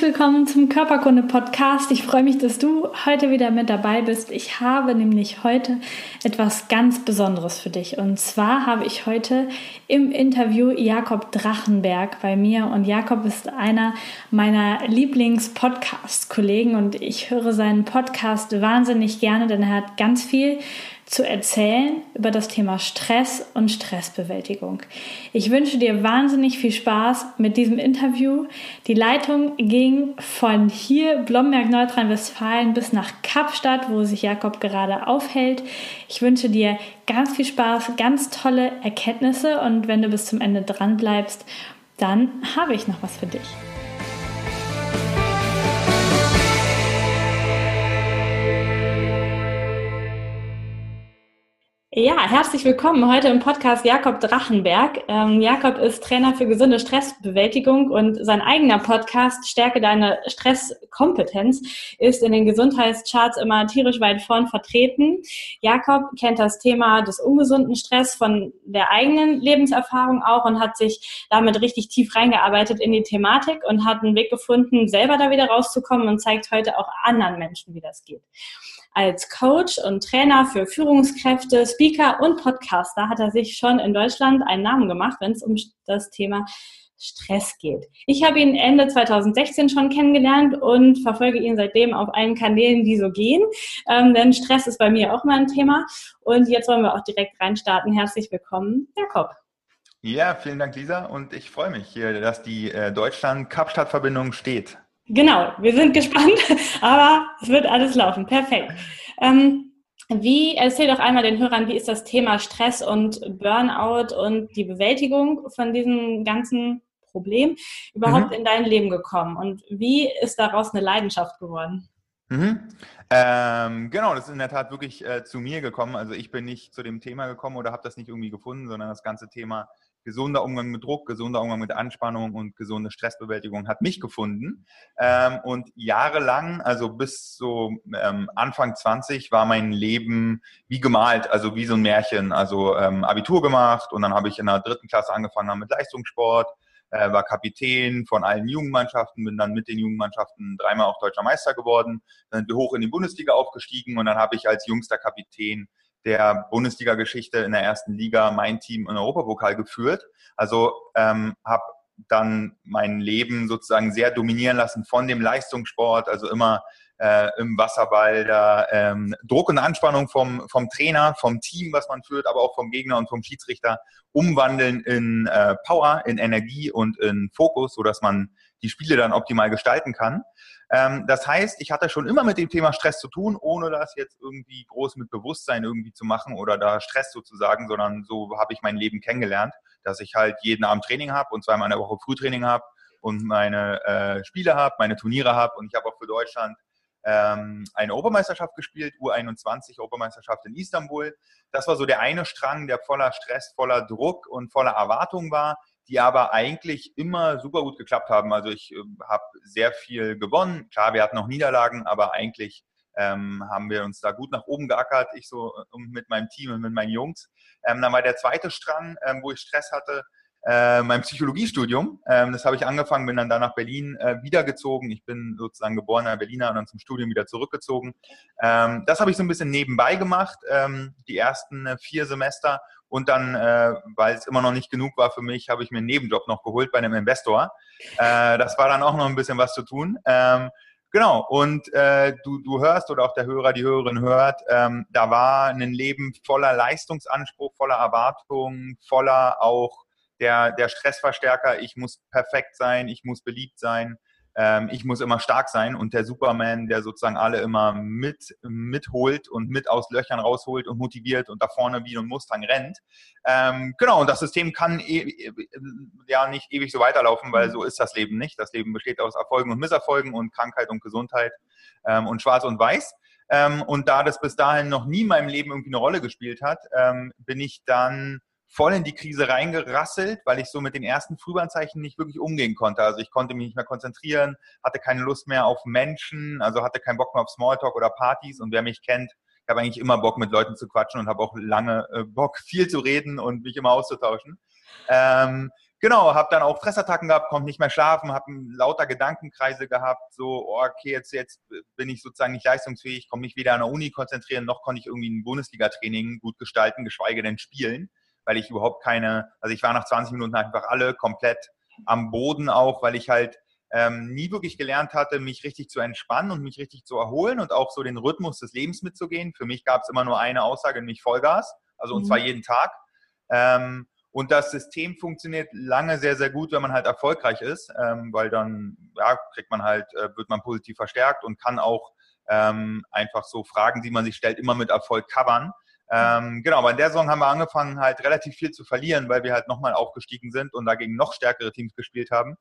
Herzlich willkommen zum Körperkunde Podcast. Ich freue mich, dass du heute wieder mit dabei bist. Ich habe nämlich heute etwas ganz Besonderes für dich. Und zwar habe ich heute im Interview Jakob Drachenberg bei mir. Und Jakob ist einer meiner Lieblings-Podcast-Kollegen und ich höre seinen Podcast wahnsinnig gerne, denn er hat ganz viel zu erzählen über das Thema Stress und Stressbewältigung. Ich wünsche dir wahnsinnig viel Spaß mit diesem Interview. Die Leitung ging von hier, Blomberg, Nordrhein-Westfalen, bis nach Kapstadt, wo sich Jakob gerade aufhält. Ich wünsche dir ganz viel Spaß, ganz tolle Erkenntnisse und wenn du bis zum Ende dran bleibst, dann habe ich noch was für dich. Ja, herzlich willkommen heute im Podcast Jakob Drachenberg. Ähm, Jakob ist Trainer für gesunde Stressbewältigung und sein eigener Podcast Stärke deine Stresskompetenz ist in den Gesundheitscharts immer tierisch weit vorn vertreten. Jakob kennt das Thema des ungesunden Stress von der eigenen Lebenserfahrung auch und hat sich damit richtig tief reingearbeitet in die Thematik und hat einen Weg gefunden, selber da wieder rauszukommen und zeigt heute auch anderen Menschen, wie das geht. Als Coach und Trainer für Führungskräfte, Speaker und Podcaster hat er sich schon in Deutschland einen Namen gemacht, wenn es um das Thema Stress geht. Ich habe ihn Ende 2016 schon kennengelernt und verfolge ihn seitdem auf allen Kanälen, die so gehen. Ähm, denn Stress ist bei mir auch mal ein Thema. Und jetzt wollen wir auch direkt reinstarten. Herzlich willkommen, Jakob. Ja, vielen Dank, Lisa. Und ich freue mich dass die äh, Deutschland-Kapstadt-Verbindung steht. Genau, wir sind gespannt, aber es wird alles laufen. Perfekt. Ähm, wie, erzähl doch einmal den Hörern, wie ist das Thema Stress und Burnout und die Bewältigung von diesem ganzen Problem überhaupt mhm. in dein Leben gekommen und wie ist daraus eine Leidenschaft geworden? Mhm. Ähm, genau, das ist in der Tat wirklich äh, zu mir gekommen. Also ich bin nicht zu dem Thema gekommen oder habe das nicht irgendwie gefunden, sondern das ganze Thema gesunder Umgang mit Druck, gesunder Umgang mit Anspannung und gesunde Stressbewältigung hat mich gefunden. Ähm, und jahrelang, also bis so ähm, Anfang 20, war mein Leben wie gemalt, also wie so ein Märchen. Also ähm, Abitur gemacht und dann habe ich in der dritten Klasse angefangen mit Leistungssport, äh, war Kapitän von allen Jugendmannschaften, bin dann mit den Jugendmannschaften dreimal auch deutscher Meister geworden, dann sind wir hoch in die Bundesliga aufgestiegen und dann habe ich als jüngster Kapitän der Bundesliga-Geschichte in der ersten Liga mein Team in Europapokal geführt. Also ähm, habe dann mein Leben sozusagen sehr dominieren lassen von dem Leistungssport, also immer äh, im Wasserball da ähm, Druck und Anspannung vom, vom Trainer, vom Team, was man führt, aber auch vom Gegner und vom Schiedsrichter umwandeln in äh, Power, in Energie und in Fokus, so dass man die Spiele dann optimal gestalten kann. Ähm, das heißt, ich hatte schon immer mit dem Thema Stress zu tun, ohne das jetzt irgendwie groß mit Bewusstsein irgendwie zu machen oder da Stress sozusagen, sondern so habe ich mein Leben kennengelernt, dass ich halt jeden Abend Training habe und zweimal in der Woche Frühtraining habe und meine äh, Spiele habe, meine Turniere habe und ich habe auch für Deutschland ähm, eine Europameisterschaft gespielt, U21 Europameisterschaft in Istanbul. Das war so der eine Strang, der voller Stress, voller Druck und voller Erwartung war die aber eigentlich immer super gut geklappt haben. Also ich äh, habe sehr viel gewonnen. Klar, wir hatten noch Niederlagen, aber eigentlich ähm, haben wir uns da gut nach oben geackert, ich so äh, mit meinem Team und mit meinen Jungs. Ähm, dann war der zweite Strang, ähm, wo ich Stress hatte, äh, mein Psychologiestudium. Ähm, das habe ich angefangen, bin dann da nach Berlin äh, wiedergezogen. Ich bin sozusagen geborener Berliner und dann zum Studium wieder zurückgezogen. Ähm, das habe ich so ein bisschen nebenbei gemacht, ähm, die ersten äh, vier Semester und dann, äh, weil es immer noch nicht genug war für mich, habe ich mir einen Nebenjob noch geholt bei einem Investor. Äh, das war dann auch noch ein bisschen was zu tun. Ähm, genau, und äh, du, du hörst oder auch der Hörer, die Hörerin hört, ähm, da war ein Leben voller Leistungsanspruch, voller Erwartung, voller auch der, der Stressverstärker, ich muss perfekt sein, ich muss beliebt sein ähm, ich muss immer stark sein und der Superman, der sozusagen alle immer mit mitholt und mit aus Löchern rausholt und motiviert und da vorne wie ein Mustang rennt. Ähm, genau, und das System kann e e ja nicht ewig so weiterlaufen, weil mhm. so ist das Leben nicht. Das Leben besteht aus Erfolgen und Misserfolgen und Krankheit und Gesundheit ähm, und Schwarz und Weiß. Ähm, und da das bis dahin noch nie in meinem Leben irgendwie eine Rolle gespielt hat, ähm, bin ich dann voll in die Krise reingerasselt, weil ich so mit den ersten Frühwarnzeichen nicht wirklich umgehen konnte. Also ich konnte mich nicht mehr konzentrieren, hatte keine Lust mehr auf Menschen, also hatte keinen Bock mehr auf Smalltalk oder Partys. Und wer mich kennt, ich habe eigentlich immer Bock, mit Leuten zu quatschen und habe auch lange äh, Bock, viel zu reden und mich immer auszutauschen. Ähm, genau, habe dann auch Fressattacken gehabt, konnte nicht mehr schlafen, habe lauter Gedankenkreise gehabt, so, oh, okay, jetzt, jetzt bin ich sozusagen nicht leistungsfähig, komme nicht weder an der Uni konzentrieren, noch konnte ich irgendwie ein Bundesliga-Training gut gestalten, geschweige denn spielen weil ich überhaupt keine, also ich war nach 20 Minuten einfach alle komplett am Boden auch, weil ich halt ähm, nie wirklich gelernt hatte, mich richtig zu entspannen und mich richtig zu erholen und auch so den Rhythmus des Lebens mitzugehen. Für mich gab es immer nur eine Aussage, nämlich Vollgas, also und zwar mhm. jeden Tag. Ähm, und das System funktioniert lange sehr, sehr gut, wenn man halt erfolgreich ist, ähm, weil dann ja, kriegt man halt, äh, wird man positiv verstärkt und kann auch ähm, einfach so Fragen, die man sich stellt, immer mit Erfolg covern. Ähm, genau, aber in der Saison haben wir angefangen, halt relativ viel zu verlieren, weil wir halt nochmal aufgestiegen sind und dagegen noch stärkere Teams gespielt haben.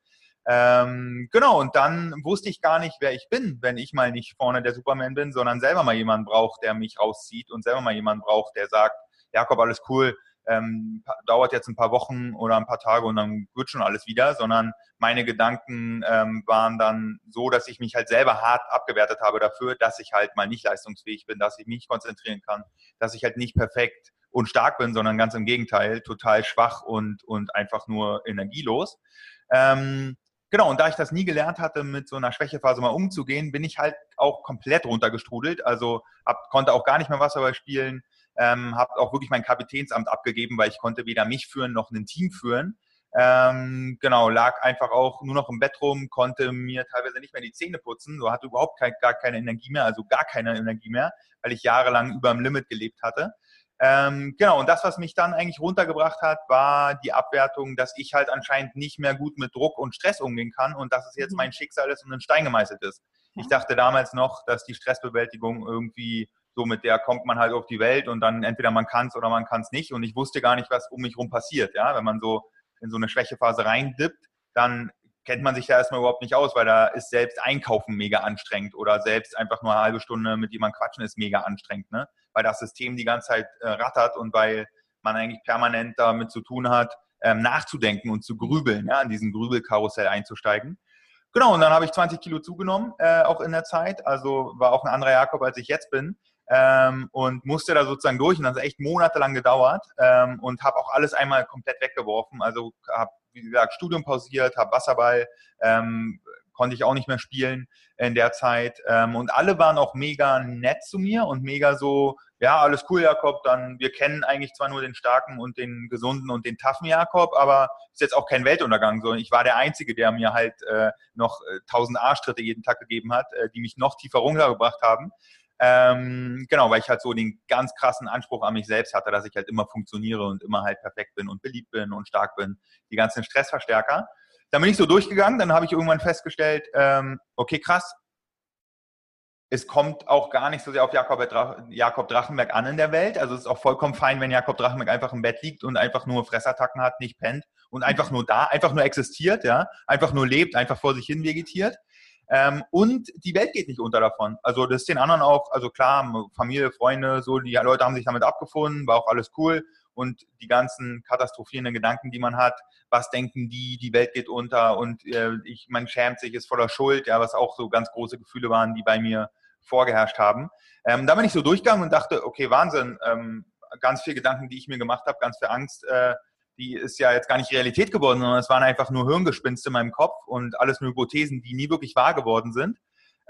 Ähm, genau, und dann wusste ich gar nicht, wer ich bin, wenn ich mal nicht vorne der Superman bin, sondern selber mal jemanden braucht, der mich rauszieht und selber mal jemanden braucht, der sagt, Jakob, alles cool, ähm, dauert jetzt ein paar Wochen oder ein paar Tage und dann wird schon alles wieder, sondern meine Gedanken ähm, waren dann so, dass ich mich halt selber hart abgewertet habe dafür, dass ich halt mal nicht leistungsfähig bin, dass ich mich nicht konzentrieren kann, dass ich halt nicht perfekt und stark bin, sondern ganz im Gegenteil, total schwach und, und einfach nur energielos. Ähm, genau, und da ich das nie gelernt hatte, mit so einer Schwächephase mal umzugehen, bin ich halt auch komplett runtergestrudelt. Also hab, konnte auch gar nicht mehr Wasserball spielen, ähm, habe auch wirklich mein Kapitänsamt abgegeben, weil ich konnte weder mich führen noch ein Team führen. Ähm, genau, lag einfach auch nur noch im Bett rum, konnte mir teilweise nicht mehr die Zähne putzen, so hatte überhaupt kein, gar keine Energie mehr, also gar keine Energie mehr, weil ich jahrelang über dem Limit gelebt hatte. Ähm, genau, und das, was mich dann eigentlich runtergebracht hat, war die Abwertung, dass ich halt anscheinend nicht mehr gut mit Druck und Stress umgehen kann und dass es jetzt mhm. mein Schicksal ist und ein Stein gemeißelt ist. Ich dachte damals noch, dass die Stressbewältigung irgendwie so mit der kommt man halt auf die Welt und dann entweder man kann es oder man kann es nicht. Und ich wusste gar nicht, was um mich rum passiert. Ja, wenn man so in so eine Schwächephase reindippt, dann kennt man sich da erstmal überhaupt nicht aus, weil da ist selbst Einkaufen mega anstrengend oder selbst einfach nur eine halbe Stunde mit jemandem quatschen ist mega anstrengend, ne? Weil das System die ganze Zeit äh, rattert und weil man eigentlich permanent damit zu tun hat, ähm, nachzudenken und zu grübeln, ja, in diesen Grübelkarussell einzusteigen. Genau, und dann habe ich 20 Kilo zugenommen, äh, auch in der Zeit. Also war auch ein anderer Jakob, als ich jetzt bin ähm, und musste da sozusagen durch und das hat echt monatelang gedauert ähm, und habe auch alles einmal komplett weggeworfen. Also habe, wie gesagt, Studium pausiert, habe Wasserball, ähm, konnte ich auch nicht mehr spielen in der Zeit. Ähm, und alle waren auch mega nett zu mir und mega so, ja, alles cool, Jakob, dann, wir kennen eigentlich zwar nur den starken und den gesunden und den taffen Jakob, aber ist jetzt auch kein Weltuntergang, sondern ich war der Einzige, der mir halt äh, noch äh, tausend Arschtritte jeden Tag gegeben hat, äh, die mich noch tiefer runtergebracht haben. Ähm, genau, weil ich halt so den ganz krassen Anspruch an mich selbst hatte, dass ich halt immer funktioniere und immer halt perfekt bin und beliebt bin und stark bin. Die ganzen Stressverstärker. Dann bin ich so durchgegangen, dann habe ich irgendwann festgestellt, ähm, okay, krass, es kommt auch gar nicht so sehr auf Jakob, Jakob Drachenberg an in der Welt. Also es ist auch vollkommen fein, wenn Jakob Drachenberg einfach im Bett liegt und einfach nur Fressattacken hat, nicht pennt und einfach nur da, einfach nur existiert, ja, einfach nur lebt, einfach vor sich hin vegetiert. Ähm, und die Welt geht nicht unter davon. Also das ist den anderen auch, also klar, Familie, Freunde, so, die Leute haben sich damit abgefunden, war auch alles cool. Und die ganzen katastrophierenden Gedanken, die man hat, was denken die, die Welt geht unter und äh, ich, man schämt sich, ist voller Schuld, ja, was auch so ganz große Gefühle waren, die bei mir vorgeherrscht haben. Ähm, da bin ich so durchgegangen und dachte, okay, Wahnsinn, ähm, ganz viele Gedanken, die ich mir gemacht habe, ganz viel Angst, äh, die ist ja jetzt gar nicht Realität geworden, sondern es waren einfach nur Hirngespinste in meinem Kopf und alles nur Hypothesen, die nie wirklich wahr geworden sind.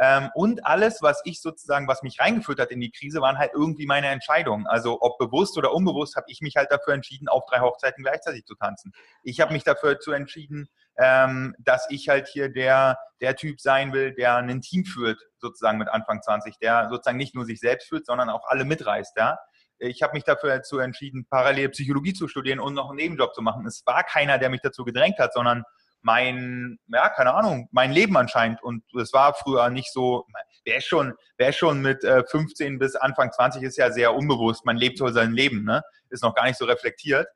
Ähm, und alles, was ich sozusagen, was mich reingeführt hat in die Krise, waren halt irgendwie meine Entscheidungen. Also ob bewusst oder unbewusst, habe ich mich halt dafür entschieden, auf drei Hochzeiten gleichzeitig zu tanzen. Ich habe mich dafür zu entschieden, ähm, dass ich halt hier der, der Typ sein will, der ein Team führt, sozusagen mit Anfang 20, der sozusagen nicht nur sich selbst führt, sondern auch alle mitreißt, ja ich habe mich dafür dazu entschieden, parallel Psychologie zu studieren und noch einen Nebenjob zu machen. Es war keiner, der mich dazu gedrängt hat, sondern mein, ja, keine Ahnung, mein Leben anscheinend. Und es war früher nicht so, wer schon, wer schon mit 15 äh, bis Anfang 20 ist ja sehr unbewusst, man lebt so sein Leben, ne? Ist noch gar nicht so reflektiert.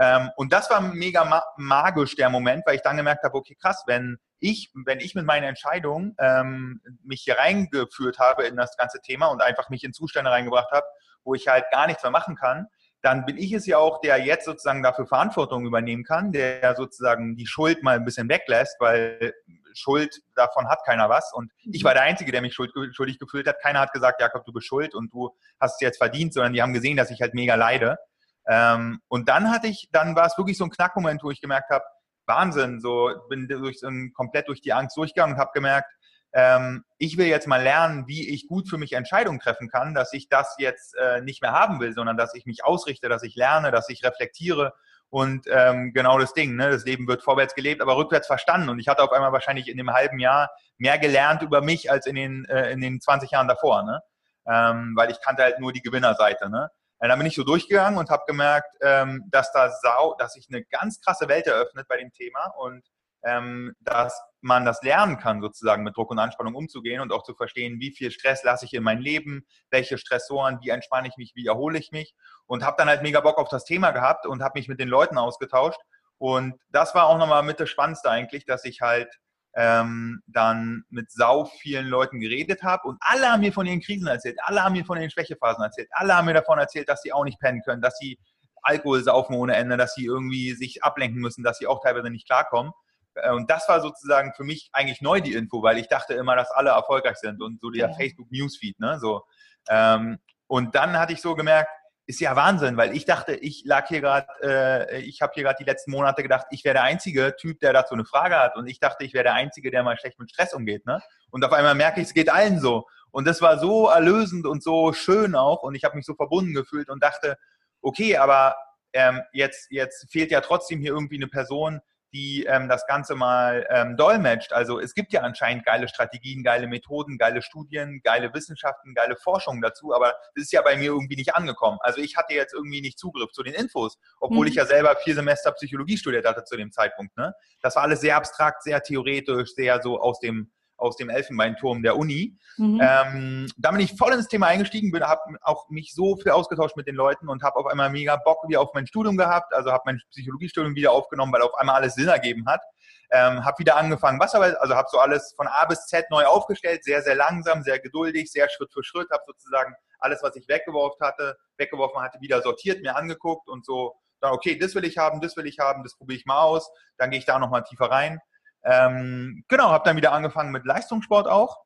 Ähm, und das war mega magisch, der Moment, weil ich dann gemerkt habe, okay, krass, wenn ich, wenn ich mit meinen Entscheidungen ähm, mich hier reingeführt habe in das ganze Thema und einfach mich in Zustände reingebracht habe, wo ich halt gar nichts mehr machen kann, dann bin ich es ja auch, der jetzt sozusagen dafür Verantwortung übernehmen kann, der sozusagen die Schuld mal ein bisschen weglässt, weil Schuld, davon hat keiner was. Und ich mhm. war der Einzige, der mich schuldig gefühlt hat. Keiner hat gesagt, Jakob, du bist schuld und du hast es jetzt verdient, sondern die haben gesehen, dass ich halt mega leide. Ähm, und dann hatte ich, dann war es wirklich so ein Knackmoment, wo ich gemerkt habe, Wahnsinn, so bin durch komplett durch die Angst durchgegangen und habe gemerkt, ähm, ich will jetzt mal lernen, wie ich gut für mich Entscheidungen treffen kann, dass ich das jetzt äh, nicht mehr haben will, sondern dass ich mich ausrichte, dass ich lerne, dass ich reflektiere und ähm, genau das Ding, ne? das Leben wird vorwärts gelebt, aber rückwärts verstanden. Und ich hatte auf einmal wahrscheinlich in dem halben Jahr mehr gelernt über mich als in den, äh, in den 20 Jahren davor, ne? Ähm, weil ich kannte halt nur die Gewinnerseite. Ne? Und dann bin ich so durchgegangen und habe gemerkt, ähm, dass da sau, dass sich eine ganz krasse Welt eröffnet bei dem Thema und ähm, dass man das lernen kann, sozusagen mit Druck und Anspannung umzugehen und auch zu verstehen, wie viel Stress lasse ich in mein Leben, welche Stressoren, wie entspanne ich mich, wie erhole ich mich und habe dann halt mega Bock auf das Thema gehabt und habe mich mit den Leuten ausgetauscht und das war auch nochmal mit das Spannendste eigentlich, dass ich halt ähm, dann mit sau vielen Leuten geredet habe und alle haben mir von ihren Krisen erzählt, alle haben mir von ihren Schwächephasen erzählt, alle haben mir davon erzählt, dass sie auch nicht pennen können, dass sie Alkohol saufen ohne Ende, dass sie irgendwie sich ablenken müssen, dass sie auch teilweise nicht klarkommen. Äh, und das war sozusagen für mich eigentlich neu die Info, weil ich dachte immer, dass alle erfolgreich sind und so der ja. Facebook Newsfeed, ne, so. Ähm, und dann hatte ich so gemerkt, ist ja Wahnsinn, weil ich dachte, ich lag hier gerade, äh, ich habe hier gerade die letzten Monate gedacht, ich wäre der einzige Typ, der dazu eine Frage hat und ich dachte, ich wäre der einzige, der mal schlecht mit Stress umgeht, ne? Und auf einmal merke ich, es geht allen so. Und das war so erlösend und so schön auch und ich habe mich so verbunden gefühlt und dachte, okay, aber ähm, jetzt, jetzt fehlt ja trotzdem hier irgendwie eine Person, die ähm, das Ganze mal ähm, dolmetscht. Also es gibt ja anscheinend geile Strategien, geile Methoden, geile Studien, geile Wissenschaften, geile Forschung dazu, aber das ist ja bei mir irgendwie nicht angekommen. Also ich hatte jetzt irgendwie nicht Zugriff zu den Infos, obwohl mhm. ich ja selber vier Semester Psychologie studiert hatte zu dem Zeitpunkt. Ne? Das war alles sehr abstrakt, sehr theoretisch, sehr so aus dem aus dem Elfenbeinturm der Uni. Mhm. Ähm, da bin ich voll ins Thema eingestiegen, bin, habe auch mich so viel ausgetauscht mit den Leuten und habe auf einmal mega Bock wieder auf mein Studium gehabt. Also habe mein Psychologiestudium wieder aufgenommen, weil auf einmal alles Sinn ergeben hat. Ähm, habe wieder angefangen Wasserarbeit, also habe so alles von A bis Z neu aufgestellt, sehr, sehr langsam, sehr geduldig, sehr Schritt für Schritt, habe sozusagen alles, was ich weggeworfen hatte, weggeworfen hatte, wieder sortiert, mir angeguckt und so, dann, okay, das will ich haben, das will ich haben, das probiere ich mal aus, dann gehe ich da nochmal tiefer rein. Ähm, genau, habe dann wieder angefangen mit Leistungssport auch.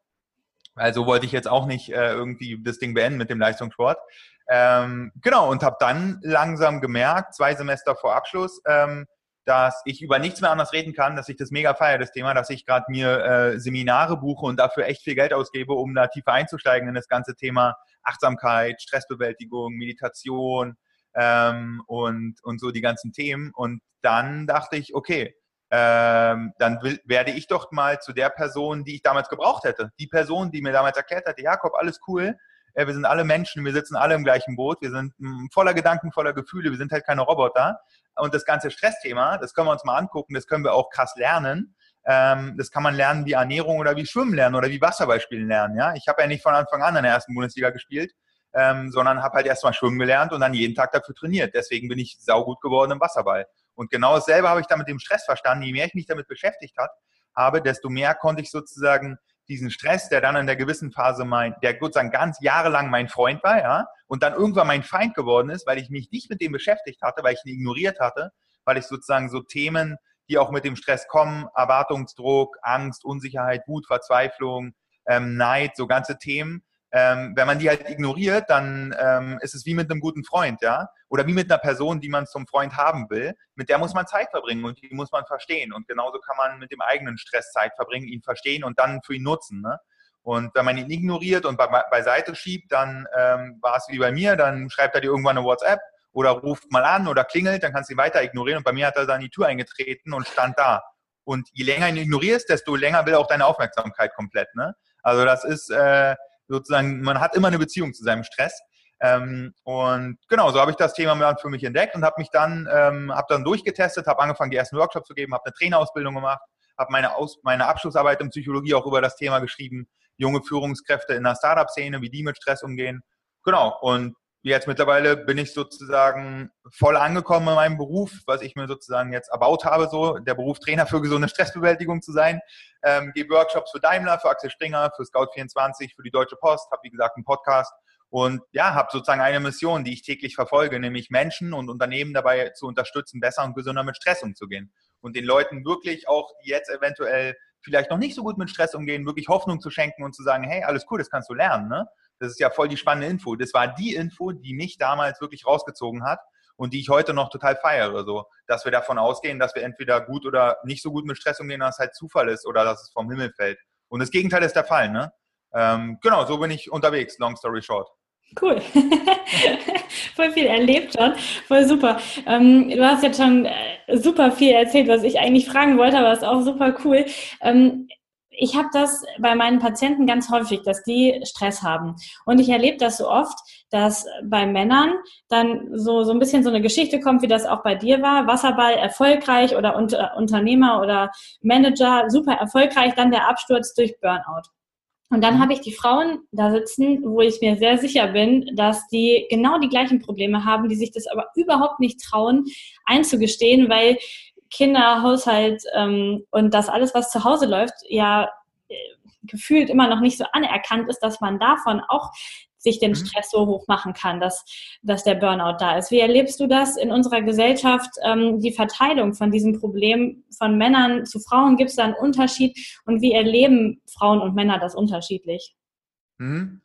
Also wollte ich jetzt auch nicht äh, irgendwie das Ding beenden mit dem Leistungssport. Ähm, genau, und habe dann langsam gemerkt, zwei Semester vor Abschluss, ähm, dass ich über nichts mehr anders reden kann, dass ich das mega feiere, das Thema, dass ich gerade mir äh, Seminare buche und dafür echt viel Geld ausgebe, um da tiefer einzusteigen in das ganze Thema Achtsamkeit, Stressbewältigung, Meditation ähm, und, und so die ganzen Themen. Und dann dachte ich, okay, ähm, dann will, werde ich doch mal zu der Person, die ich damals gebraucht hätte. Die Person, die mir damals erklärt hatte, Jakob, alles cool, äh, wir sind alle Menschen, wir sitzen alle im gleichen Boot, wir sind mh, hm, voller Gedanken, voller Gefühle, wir sind halt keine Roboter. Und das ganze Stressthema, das können wir uns mal angucken, das können wir auch krass lernen. Ähm, das kann man lernen wie Ernährung oder wie Schwimmen lernen oder wie Wasserballspielen lernen. Ja? Ich habe ja nicht von Anfang an in der ersten Bundesliga gespielt, ähm, sondern habe halt erstmal schwimmen gelernt und dann jeden Tag dafür trainiert. Deswegen bin ich saugut geworden im Wasserball. Und genau dasselbe habe ich dann mit dem Stress verstanden. Je mehr ich mich damit beschäftigt hat, habe, desto mehr konnte ich sozusagen diesen Stress, der dann in der gewissen Phase mein, der sozusagen ganz jahrelang mein Freund war, ja, und dann irgendwann mein Feind geworden ist, weil ich mich nicht mit dem beschäftigt hatte, weil ich ihn ignoriert hatte, weil ich sozusagen so Themen, die auch mit dem Stress kommen, Erwartungsdruck, Angst, Unsicherheit, Wut, Verzweiflung, ähm, Neid, so ganze Themen, ähm, wenn man die halt ignoriert, dann ähm, ist es wie mit einem guten Freund, ja, oder wie mit einer Person, die man zum Freund haben will. Mit der muss man Zeit verbringen und die muss man verstehen. Und genauso kann man mit dem eigenen Stress Zeit verbringen, ihn verstehen und dann für ihn nutzen. Ne? Und wenn man ihn ignoriert und be beiseite schiebt, dann ähm, war es wie bei mir, dann schreibt er dir irgendwann eine WhatsApp oder ruft mal an oder klingelt, dann kannst du ihn weiter ignorieren. Und bei mir hat er dann die Tür eingetreten und stand da. Und je länger ihn ignorierst, desto länger will auch deine Aufmerksamkeit komplett. Ne? Also das ist, äh, sozusagen, man hat immer eine Beziehung zu seinem Stress. Ähm, und genau, so habe ich das Thema dann für mich entdeckt und habe mich dann, ähm, habe dann durchgetestet, habe angefangen, die ersten Workshops zu geben, habe eine Trainerausbildung gemacht, habe meine, Aus meine Abschlussarbeit in Psychologie auch über das Thema geschrieben, junge Führungskräfte in der Startup-Szene, wie die mit Stress umgehen. Genau, und jetzt mittlerweile bin ich sozusagen voll angekommen in meinem Beruf, was ich mir sozusagen jetzt erbaut habe, so der Beruf Trainer für gesunde Stressbewältigung zu sein. Ähm, gebe Workshops für Daimler, für Axel Springer, für Scout24, für die Deutsche Post, habe wie gesagt einen Podcast und ja, habe sozusagen eine Mission, die ich täglich verfolge, nämlich Menschen und Unternehmen dabei zu unterstützen, besser und gesünder mit Stress umzugehen und den Leuten wirklich auch, jetzt eventuell vielleicht noch nicht so gut mit Stress umgehen, wirklich Hoffnung zu schenken und zu sagen, hey, alles cool, das kannst du lernen. Ne? Das ist ja voll die spannende Info. Das war die Info, die mich damals wirklich rausgezogen hat und die ich heute noch total feiere. So, dass wir davon ausgehen, dass wir entweder gut oder nicht so gut mit Stress umgehen, dass es halt Zufall ist oder dass es vom Himmel fällt. Und das Gegenteil ist der Fall. Ne? Ähm, genau, so bin ich unterwegs, long story short. Cool. voll viel erlebt schon. Voll super. Ähm, du hast jetzt schon äh, super viel erzählt, was ich eigentlich fragen wollte, aber ist auch super cool. Ähm, ich habe das bei meinen Patienten ganz häufig, dass die Stress haben. Und ich erlebe das so oft, dass bei Männern dann so, so ein bisschen so eine Geschichte kommt, wie das auch bei dir war. Wasserball erfolgreich oder unter, Unternehmer oder Manager super erfolgreich, dann der Absturz durch Burnout. Und dann mhm. habe ich die Frauen da sitzen, wo ich mir sehr sicher bin, dass die genau die gleichen Probleme haben, die sich das aber überhaupt nicht trauen einzugestehen, weil Kinder, Haushalt ähm, und das alles, was zu Hause läuft, ja äh, gefühlt immer noch nicht so anerkannt ist, dass man davon auch sich den mhm. Stress so hoch machen kann, dass, dass der Burnout da ist. Wie erlebst du das in unserer Gesellschaft, ähm, die Verteilung von diesem Problem von Männern zu Frauen? Gibt es da einen Unterschied? Und wie erleben Frauen und Männer das unterschiedlich? Mhm.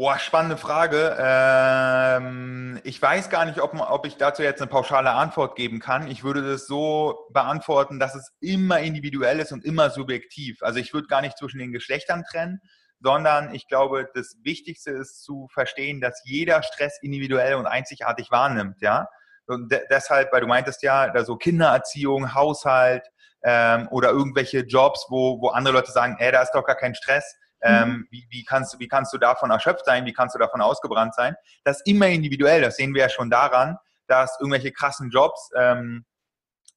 Boah, spannende Frage. Ähm, ich weiß gar nicht, ob, ob ich dazu jetzt eine pauschale Antwort geben kann. Ich würde das so beantworten, dass es immer individuell ist und immer subjektiv. Also ich würde gar nicht zwischen den Geschlechtern trennen, sondern ich glaube, das Wichtigste ist zu verstehen, dass jeder Stress individuell und einzigartig wahrnimmt, ja. Und de deshalb, weil du meintest ja, da so Kindererziehung, Haushalt ähm, oder irgendwelche Jobs, wo, wo andere Leute sagen, ey, da ist doch gar kein Stress ähm, mhm. wie, wie, kannst, wie kannst du davon erschöpft sein? Wie kannst du davon ausgebrannt sein? Das ist immer individuell. Das sehen wir ja schon daran, dass irgendwelche krassen Jobs, ähm,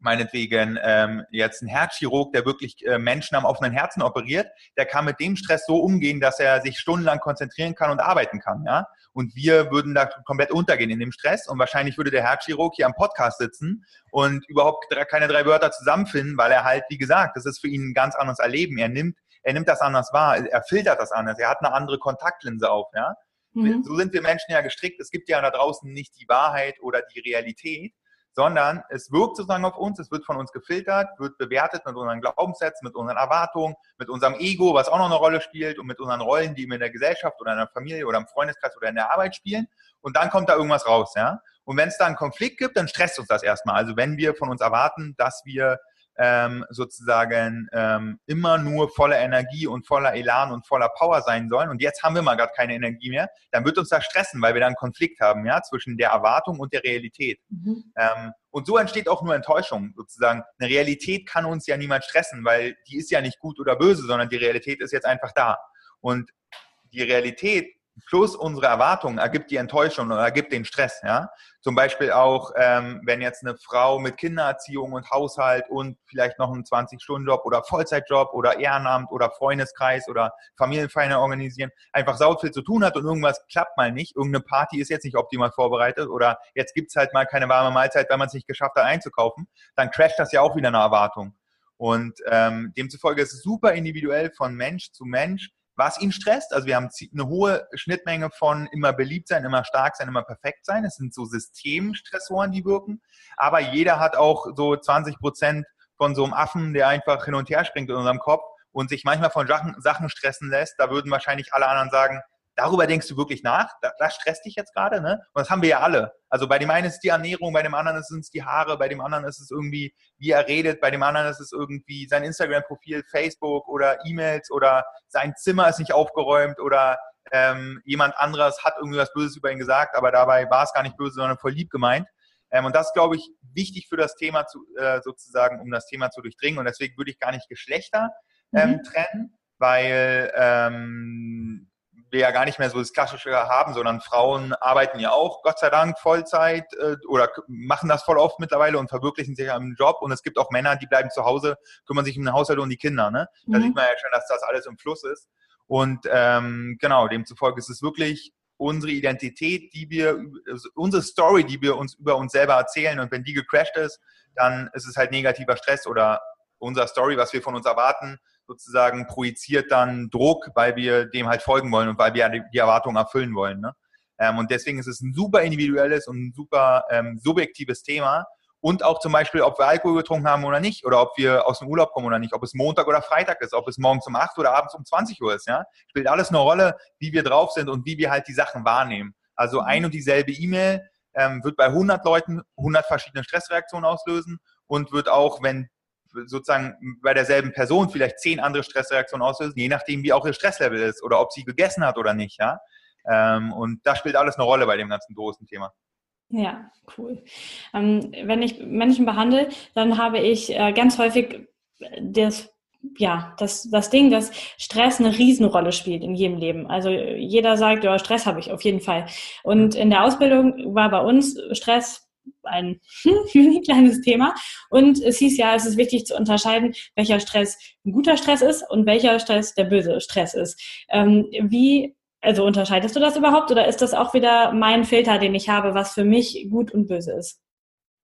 meinetwegen ähm, jetzt ein Herzchirurg, der wirklich äh, Menschen am offenen Herzen operiert, der kann mit dem Stress so umgehen, dass er sich stundenlang konzentrieren kann und arbeiten kann. Ja? Und wir würden da komplett untergehen in dem Stress und wahrscheinlich würde der Herzchirurg hier am Podcast sitzen und überhaupt keine drei Wörter zusammenfinden, weil er halt, wie gesagt, das ist für ihn ein ganz anderes Erleben. Er nimmt er nimmt das anders wahr, er filtert das anders, er hat eine andere Kontaktlinse auf, ja. Mhm. So sind wir Menschen ja gestrickt. Es gibt ja da draußen nicht die Wahrheit oder die Realität, sondern es wirkt sozusagen auf uns, es wird von uns gefiltert, wird bewertet mit unseren Glaubenssätzen, mit unseren Erwartungen, mit unserem Ego, was auch noch eine Rolle spielt und mit unseren Rollen, die wir in der Gesellschaft oder in der Familie oder im Freundeskreis oder in der Arbeit spielen. Und dann kommt da irgendwas raus, ja. Und wenn es da einen Konflikt gibt, dann stresst uns das erstmal. Also wenn wir von uns erwarten, dass wir ähm, sozusagen ähm, immer nur voller Energie und voller Elan und voller Power sein sollen und jetzt haben wir mal gerade keine Energie mehr, dann wird uns das stressen, weil wir dann einen Konflikt haben, ja, zwischen der Erwartung und der Realität. Mhm. Ähm, und so entsteht auch nur Enttäuschung, sozusagen. Eine Realität kann uns ja niemand stressen, weil die ist ja nicht gut oder böse, sondern die Realität ist jetzt einfach da. Und die Realität plus unsere Erwartungen ergibt die Enttäuschung oder ergibt den Stress. Ja? Zum Beispiel auch, ähm, wenn jetzt eine Frau mit Kindererziehung und Haushalt und vielleicht noch einen 20-Stunden-Job oder Vollzeitjob oder Ehrenamt oder Freundeskreis oder Familienfeier organisieren, einfach sau viel zu tun hat und irgendwas klappt mal nicht, irgendeine Party ist jetzt nicht optimal vorbereitet oder jetzt gibt's halt mal keine warme Mahlzeit, weil man es nicht geschafft hat einzukaufen, dann crasht das ja auch wieder eine Erwartung. Und ähm, demzufolge ist es super individuell von Mensch zu Mensch, was ihn stresst. Also wir haben eine hohe Schnittmenge von immer beliebt sein, immer stark sein, immer perfekt sein. Es sind so Systemstressoren, die wirken. Aber jeder hat auch so 20 Prozent von so einem Affen, der einfach hin und her springt in unserem Kopf und sich manchmal von Sachen stressen lässt. Da würden wahrscheinlich alle anderen sagen, darüber denkst du wirklich nach, das stresst dich jetzt gerade, ne? Und das haben wir ja alle. Also bei dem einen ist die Ernährung, bei dem anderen ist es die Haare, bei dem anderen ist es irgendwie, wie er redet, bei dem anderen ist es irgendwie sein Instagram-Profil, Facebook oder E-Mails oder sein Zimmer ist nicht aufgeräumt oder ähm, jemand anderes hat irgendwie was Böses über ihn gesagt, aber dabei war es gar nicht böse, sondern voll lieb gemeint. Ähm, und das ist, glaube ich, wichtig für das Thema zu, äh, sozusagen, um das Thema zu durchdringen. Und deswegen würde ich gar nicht Geschlechter ähm, mhm. trennen, weil ähm, wir ja gar nicht mehr so das Klassische haben, sondern Frauen arbeiten ja auch, Gott sei Dank, Vollzeit äh, oder machen das voll oft mittlerweile und verwirklichen sich am Job. Und es gibt auch Männer, die bleiben zu Hause, kümmern sich um den Haushalt und die Kinder. Ne? Da mhm. sieht man ja schon, dass das alles im Fluss ist. Und ähm, genau, demzufolge ist es wirklich unsere Identität, die wir, also unsere Story, die wir uns über uns selber erzählen. Und wenn die gecrashed ist, dann ist es halt negativer Stress oder unser Story, was wir von uns erwarten, sozusagen projiziert dann Druck, weil wir dem halt folgen wollen und weil wir die Erwartungen erfüllen wollen. Ne? Ähm, und deswegen ist es ein super individuelles und ein super ähm, subjektives Thema. Und auch zum Beispiel, ob wir Alkohol getrunken haben oder nicht, oder ob wir aus dem Urlaub kommen oder nicht, ob es Montag oder Freitag ist, ob es morgens um 8 oder abends um 20 Uhr ist. Ja? Spielt alles eine Rolle, wie wir drauf sind und wie wir halt die Sachen wahrnehmen. Also mhm. ein und dieselbe E-Mail ähm, wird bei 100 Leuten 100 verschiedene Stressreaktionen auslösen und wird auch, wenn sozusagen bei derselben Person vielleicht zehn andere Stressreaktionen auslösen, je nachdem, wie auch ihr Stresslevel ist oder ob sie gegessen hat oder nicht. Ja? Ähm, und das spielt alles eine Rolle bei dem ganzen großen Thema. Ja, cool. Ähm, wenn ich Menschen behandle, dann habe ich äh, ganz häufig das ja, das, das Ding, dass Stress eine Riesenrolle spielt in jedem Leben. Also jeder sagt, ja, Stress habe ich auf jeden Fall. Und in der Ausbildung war bei uns Stress ein kleines Thema. Und es hieß ja, es ist wichtig zu unterscheiden, welcher Stress ein guter Stress ist und welcher Stress der böse Stress ist. Ähm, wie, also unterscheidest du das überhaupt oder ist das auch wieder mein Filter, den ich habe, was für mich gut und böse ist?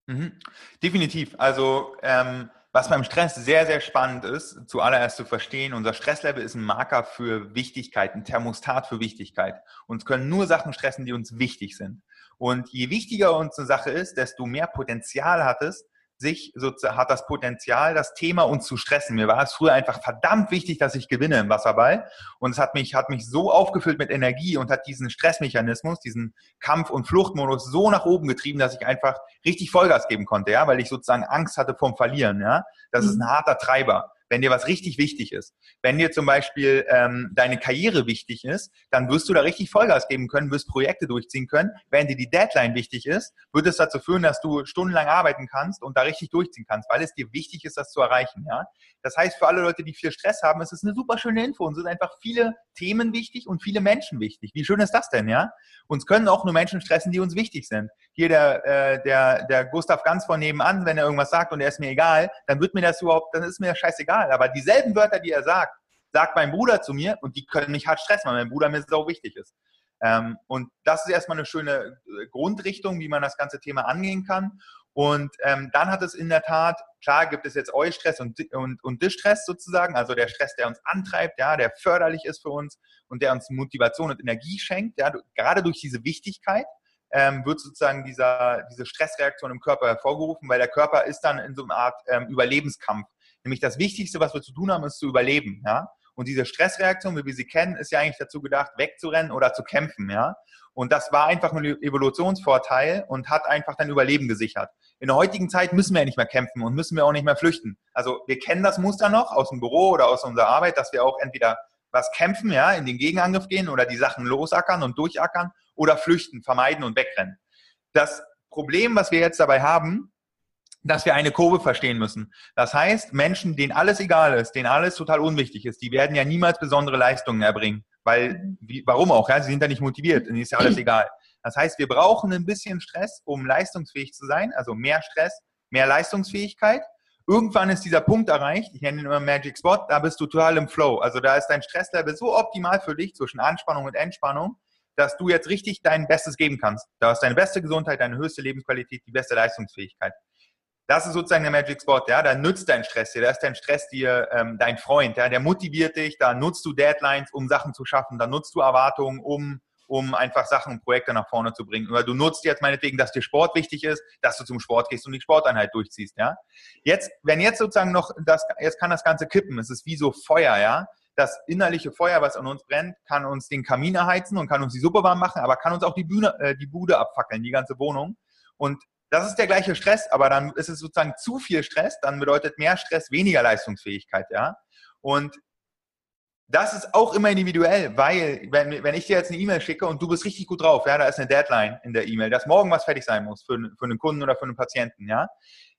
Mhm. Definitiv. Also ähm, was beim Stress sehr, sehr spannend ist, zuallererst zu verstehen, unser Stresslevel ist ein Marker für Wichtigkeit, ein Thermostat für Wichtigkeit. Uns können nur Sachen stressen, die uns wichtig sind. Und je wichtiger uns eine Sache ist, desto mehr Potenzial hat es, sich sozusagen hat das Potenzial, das Thema uns zu stressen. Mir war es früher einfach verdammt wichtig, dass ich gewinne im Wasserball. Und es hat mich, hat mich so aufgefüllt mit Energie und hat diesen Stressmechanismus, diesen Kampf- und Fluchtmodus so nach oben getrieben, dass ich einfach richtig Vollgas geben konnte, ja, weil ich sozusagen Angst hatte vom Verlieren, ja. Das ist ein mhm. harter Treiber wenn dir was richtig wichtig ist. Wenn dir zum Beispiel ähm, deine Karriere wichtig ist, dann wirst du da richtig Vollgas geben können, wirst Projekte durchziehen können. Wenn dir die Deadline wichtig ist, wird es dazu führen, dass du stundenlang arbeiten kannst und da richtig durchziehen kannst, weil es dir wichtig ist, das zu erreichen. Ja? Das heißt, für alle Leute, die viel Stress haben, ist es eine super schöne Info. Und sind einfach viele Themen wichtig und viele Menschen wichtig. Wie schön ist das denn, ja? Uns können auch nur Menschen stressen, die uns wichtig sind. Hier der, äh, der, der Gustav Ganz von nebenan, wenn er irgendwas sagt und er ist mir egal, dann wird mir das überhaupt, dann ist mir das scheißegal. Aber dieselben Wörter, die er sagt, sagt mein Bruder zu mir und die können mich hart stressen, weil mein Bruder mir so wichtig ist. Ähm, und das ist erstmal eine schöne äh, Grundrichtung, wie man das ganze Thema angehen kann. Und ähm, dann hat es in der Tat, klar gibt es jetzt Eustress und, und, und Distress sozusagen, also der Stress, der uns antreibt, ja, der förderlich ist für uns und der uns Motivation und Energie schenkt. Ja, gerade durch diese Wichtigkeit ähm, wird sozusagen dieser, diese Stressreaktion im Körper hervorgerufen, weil der Körper ist dann in so einer Art ähm, Überlebenskampf. Nämlich das Wichtigste, was wir zu tun haben, ist zu überleben. Ja? Und diese Stressreaktion, wie wir sie kennen, ist ja eigentlich dazu gedacht, wegzurennen oder zu kämpfen. Ja? Und das war einfach ein Evolutionsvorteil und hat einfach dein Überleben gesichert. In der heutigen Zeit müssen wir ja nicht mehr kämpfen und müssen wir auch nicht mehr flüchten. Also wir kennen das Muster noch aus dem Büro oder aus unserer Arbeit, dass wir auch entweder was kämpfen, ja, in den Gegenangriff gehen oder die Sachen losackern und durchackern oder flüchten, vermeiden und wegrennen. Das Problem, was wir jetzt dabei haben, dass wir eine Kurve verstehen müssen. Das heißt, Menschen, denen alles egal ist, denen alles total unwichtig ist, die werden ja niemals besondere Leistungen erbringen. Weil, wie, warum auch? Ja? Sie sind ja nicht motiviert, ihnen ist ja alles egal. Das heißt, wir brauchen ein bisschen Stress, um leistungsfähig zu sein, also mehr Stress, mehr Leistungsfähigkeit. Irgendwann ist dieser Punkt erreicht, ich nenne ihn immer Magic Spot, da bist du total im Flow. Also da ist dein Stresslevel so optimal für dich zwischen Anspannung und Entspannung, dass du jetzt richtig dein Bestes geben kannst. Da hast deine beste Gesundheit, deine höchste Lebensqualität, die beste Leistungsfähigkeit. Das ist sozusagen der Magic Spot, ja. Da nützt dein Stress dir, da ist dein Stress dir ähm, dein Freund, ja. Der motiviert dich, da nutzt du Deadlines, um Sachen zu schaffen, da nutzt du Erwartungen, um um einfach Sachen und Projekte nach vorne zu bringen. Oder du nutzt jetzt meinetwegen, dass dir Sport wichtig ist, dass du zum Sport gehst und die Sporteinheit durchziehst, ja. Jetzt, wenn jetzt sozusagen noch das, jetzt kann das Ganze kippen. Es ist wie so Feuer, ja. Das innerliche Feuer, was an uns brennt, kann uns den Kamin erheizen und kann uns die Suppe warm machen, aber kann uns auch die Bühne, äh, die Bude abfackeln, die ganze Wohnung. Und das ist der gleiche Stress, aber dann ist es sozusagen zu viel Stress, dann bedeutet mehr Stress weniger Leistungsfähigkeit, ja. Und das ist auch immer individuell, weil wenn, wenn ich dir jetzt eine E-Mail schicke und du bist richtig gut drauf, ja, da ist eine Deadline in der E-Mail, dass morgen was fertig sein muss für, für einen Kunden oder für einen Patienten, ja.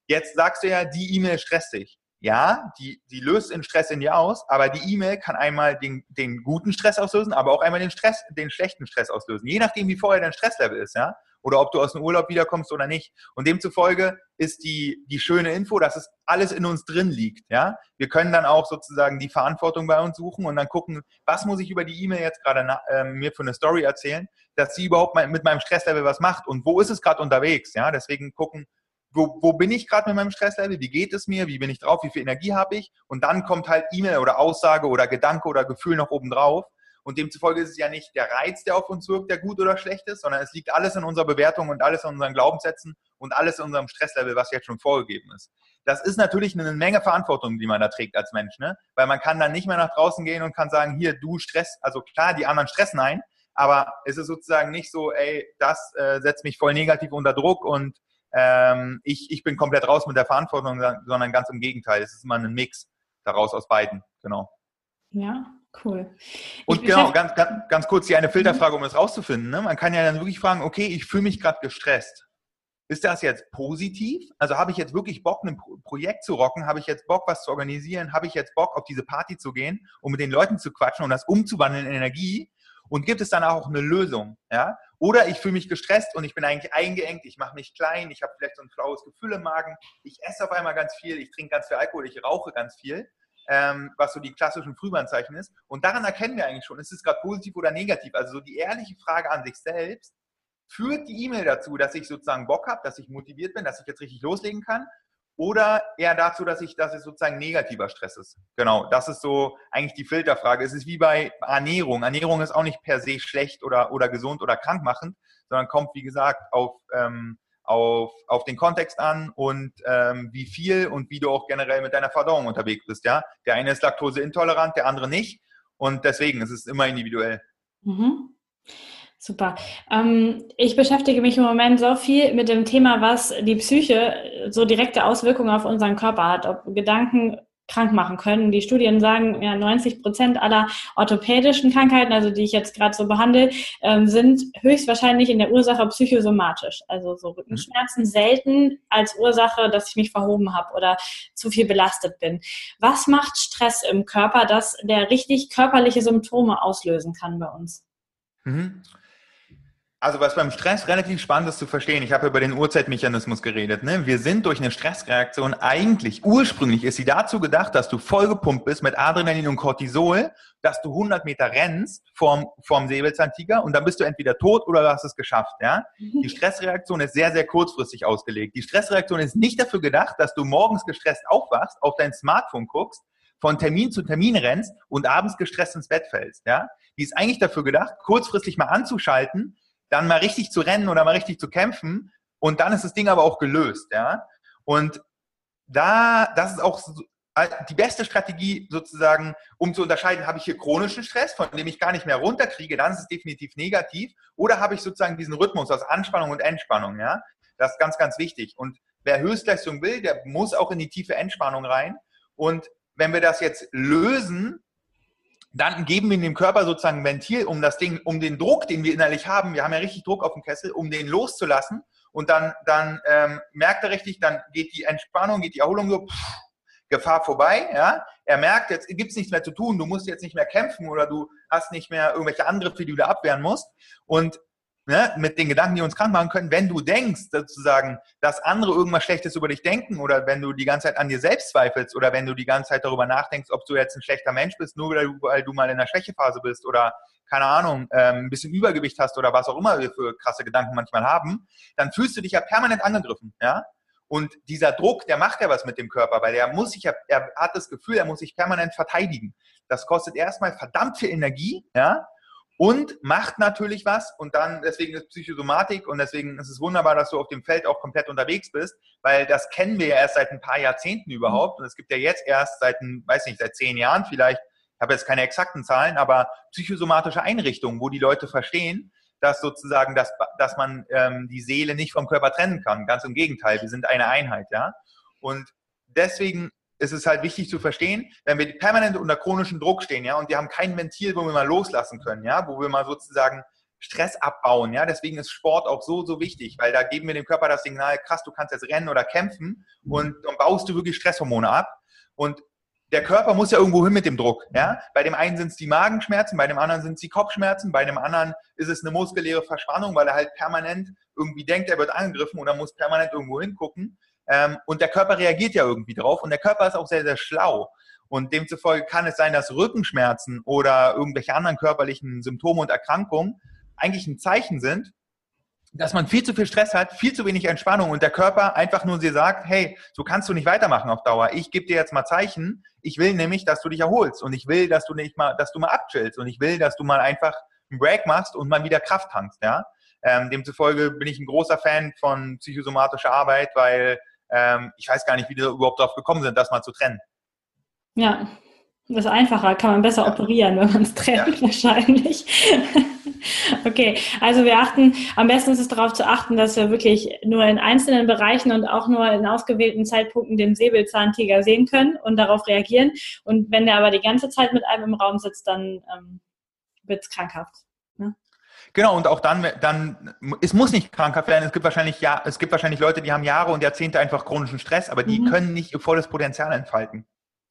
Jetzt sagst du ja, die E-Mail stresst dich. Ja, die, die löst den Stress in dir aus, aber die E-Mail kann einmal den, den guten Stress auslösen, aber auch einmal den Stress, den schlechten Stress auslösen. Je nachdem, wie vorher dein Stresslevel ist, ja. Oder ob du aus dem Urlaub wiederkommst oder nicht. Und demzufolge ist die, die schöne Info, dass es alles in uns drin liegt. Ja? Wir können dann auch sozusagen die Verantwortung bei uns suchen und dann gucken, was muss ich über die E-Mail jetzt gerade äh, mir für eine Story erzählen, dass sie überhaupt mit meinem Stresslevel was macht und wo ist es gerade unterwegs. Ja? Deswegen gucken, wo, wo bin ich gerade mit meinem Stresslevel, wie geht es mir, wie bin ich drauf, wie viel Energie habe ich und dann kommt halt E-Mail oder Aussage oder Gedanke oder Gefühl noch oben drauf und demzufolge ist es ja nicht der Reiz, der auf uns wirkt, der gut oder schlecht ist, sondern es liegt alles in unserer Bewertung und alles in unseren Glaubenssätzen und alles in unserem Stresslevel, was jetzt schon vorgegeben ist. Das ist natürlich eine Menge Verantwortung, die man da trägt als Mensch, ne? Weil man kann dann nicht mehr nach draußen gehen und kann sagen, hier, du Stress, also klar, die anderen stressen ein, aber es ist sozusagen nicht so, ey, das äh, setzt mich voll negativ unter Druck und ähm, ich, ich bin komplett raus mit der Verantwortung, sondern ganz im Gegenteil. Es ist immer ein Mix daraus aus beiden, genau. Ja, Cool. Und genau, ganz, ganz, ganz kurz hier eine Filterfrage, um das rauszufinden. Ne? Man kann ja dann wirklich fragen, okay, ich fühle mich gerade gestresst. Ist das jetzt positiv? Also habe ich jetzt wirklich Bock, ein Projekt zu rocken? Habe ich jetzt Bock, was zu organisieren? Habe ich jetzt Bock, auf diese Party zu gehen, um mit den Leuten zu quatschen und das umzuwandeln in Energie? Und gibt es dann auch eine Lösung? Ja? Oder ich fühle mich gestresst und ich bin eigentlich eingeengt, ich mache mich klein, ich habe vielleicht so ein flaues Gefühl im Magen, ich esse auf einmal ganz viel, ich trinke ganz viel Alkohol, ich rauche ganz viel ähm, was so die klassischen Frühwarnzeichen ist. Und daran erkennen wir eigentlich schon, ist es gerade positiv oder negativ. Also so die ehrliche Frage an sich selbst, führt die E-Mail dazu, dass ich sozusagen Bock habe, dass ich motiviert bin, dass ich jetzt richtig loslegen kann? Oder eher dazu, dass ich, dass es sozusagen negativer Stress ist. Genau, das ist so eigentlich die Filterfrage. Es ist wie bei Ernährung. Ernährung ist auch nicht per se schlecht oder, oder gesund oder krankmachend, sondern kommt, wie gesagt, auf ähm, auf, auf den Kontext an und ähm, wie viel und wie du auch generell mit deiner Verdauung unterwegs bist. Ja? Der eine ist laktoseintolerant, der andere nicht. Und deswegen ist es immer individuell. Mhm. Super. Ähm, ich beschäftige mich im Moment so viel mit dem Thema, was die Psyche so direkte Auswirkungen auf unseren Körper hat. Ob Gedanken, krank machen können. Die Studien sagen, ja, 90 Prozent aller orthopädischen Krankheiten, also die ich jetzt gerade so behandle, ähm, sind höchstwahrscheinlich in der Ursache psychosomatisch. Also so Rückenschmerzen selten als Ursache, dass ich mich verhoben habe oder zu viel belastet bin. Was macht Stress im Körper, dass der richtig körperliche Symptome auslösen kann bei uns? Mhm. Also was beim Stress relativ spannend ist zu verstehen, ich habe über den Uhrzeitmechanismus geredet. Ne? Wir sind durch eine Stressreaktion eigentlich, ursprünglich ist sie dazu gedacht, dass du vollgepumpt bist mit Adrenalin und Cortisol, dass du 100 Meter rennst vorm, vorm Säbelzahntiger und dann bist du entweder tot oder du hast es geschafft. Ja? Die Stressreaktion ist sehr, sehr kurzfristig ausgelegt. Die Stressreaktion ist nicht dafür gedacht, dass du morgens gestresst aufwachst, auf dein Smartphone guckst, von Termin zu Termin rennst und abends gestresst ins Bett fällst. Ja? Die ist eigentlich dafür gedacht, kurzfristig mal anzuschalten, dann mal richtig zu rennen oder mal richtig zu kämpfen und dann ist das Ding aber auch gelöst, ja. Und da, das ist auch die beste Strategie sozusagen, um zu unterscheiden, habe ich hier chronischen Stress, von dem ich gar nicht mehr runterkriege, dann ist es definitiv negativ, oder habe ich sozusagen diesen Rhythmus aus Anspannung und Entspannung, ja. Das ist ganz, ganz wichtig. Und wer Höchstleistung will, der muss auch in die tiefe Entspannung rein. Und wenn wir das jetzt lösen, dann geben wir dem Körper sozusagen ein Ventil, um das Ding, um den Druck, den wir innerlich haben, wir haben ja richtig Druck auf dem Kessel, um den loszulassen. Und dann, dann ähm, merkt er richtig, dann geht die Entspannung, geht die Erholung so, pff, Gefahr vorbei. Ja? Er merkt, jetzt gibt's nichts mehr zu tun, du musst jetzt nicht mehr kämpfen oder du hast nicht mehr irgendwelche Angriffe, die du da abwehren musst. Und ne, mit den Gedanken, die uns krank machen können, wenn du denkst, sozusagen, dass andere irgendwas Schlechtes über dich denken oder wenn du die ganze Zeit an dir selbst zweifelst oder wenn du die ganze Zeit darüber nachdenkst, ob du jetzt ein schlechter Mensch bist, nur weil du, mal in der Schwächephase bist oder keine Ahnung, ähm, ein bisschen Übergewicht hast oder was auch immer wir für krasse Gedanken manchmal haben, dann fühlst du dich ja permanent angegriffen, ja. Und dieser Druck, der macht ja was mit dem Körper, weil er muss sich ja, er hat das Gefühl, er muss sich permanent verteidigen. Das kostet erstmal verdammt viel Energie, ja und macht natürlich was und dann deswegen ist Psychosomatik und deswegen ist es wunderbar, dass du auf dem Feld auch komplett unterwegs bist, weil das kennen wir ja erst seit ein paar Jahrzehnten überhaupt und es gibt ja jetzt erst seit, weiß nicht, seit zehn Jahren vielleicht, ich habe jetzt keine exakten Zahlen, aber psychosomatische Einrichtungen, wo die Leute verstehen, dass sozusagen, dass, dass man ähm, die Seele nicht vom Körper trennen kann. Ganz im Gegenteil, wir sind eine Einheit, ja. Und deswegen ist es halt wichtig zu verstehen, wenn wir permanent unter chronischem Druck stehen, ja, und wir haben kein Ventil, wo wir mal loslassen können, ja, wo wir mal sozusagen Stress abbauen, ja, deswegen ist Sport auch so, so wichtig, weil da geben wir dem Körper das Signal, krass, du kannst jetzt rennen oder kämpfen und dann baust du wirklich Stresshormone ab und der Körper muss ja irgendwo hin mit dem Druck. Ja? Bei dem einen sind es die Magenschmerzen, bei dem anderen sind es die Kopfschmerzen, bei dem anderen ist es eine muskuläre Verspannung, weil er halt permanent irgendwie denkt, er wird angegriffen oder muss permanent irgendwo hingucken. Ähm, und der Körper reagiert ja irgendwie drauf und der Körper ist auch sehr, sehr schlau. Und demzufolge kann es sein, dass Rückenschmerzen oder irgendwelche anderen körperlichen Symptome und Erkrankungen eigentlich ein Zeichen sind, dass man viel zu viel Stress hat, viel zu wenig Entspannung und der Körper einfach nur dir sagt, hey, so kannst du nicht weitermachen auf Dauer. Ich gebe dir jetzt mal Zeichen. Ich will nämlich, dass du dich erholst und ich will, dass du nicht mal, dass du mal abchillst und ich will, dass du mal einfach einen Break machst und mal wieder Kraft tankst, ja. Ähm, demzufolge bin ich ein großer Fan von psychosomatischer Arbeit, weil ähm, ich weiß gar nicht, wie wir überhaupt darauf gekommen sind, das mal zu trennen. Ja, das ist einfacher, kann man besser ja. operieren, wenn man es trennt, ja. wahrscheinlich. okay, also wir achten, am besten ist es darauf zu achten, dass wir wirklich nur in einzelnen Bereichen und auch nur in ausgewählten Zeitpunkten den Säbelzahntiger sehen können und darauf reagieren. Und wenn der aber die ganze Zeit mit einem im Raum sitzt, dann ähm, wird es krankhaft. Genau, und auch dann, dann, es muss nicht krankhaft werden. Es gibt wahrscheinlich, ja, es gibt wahrscheinlich Leute, die haben Jahre und Jahrzehnte einfach chronischen Stress, aber die mhm. können nicht ihr volles Potenzial entfalten.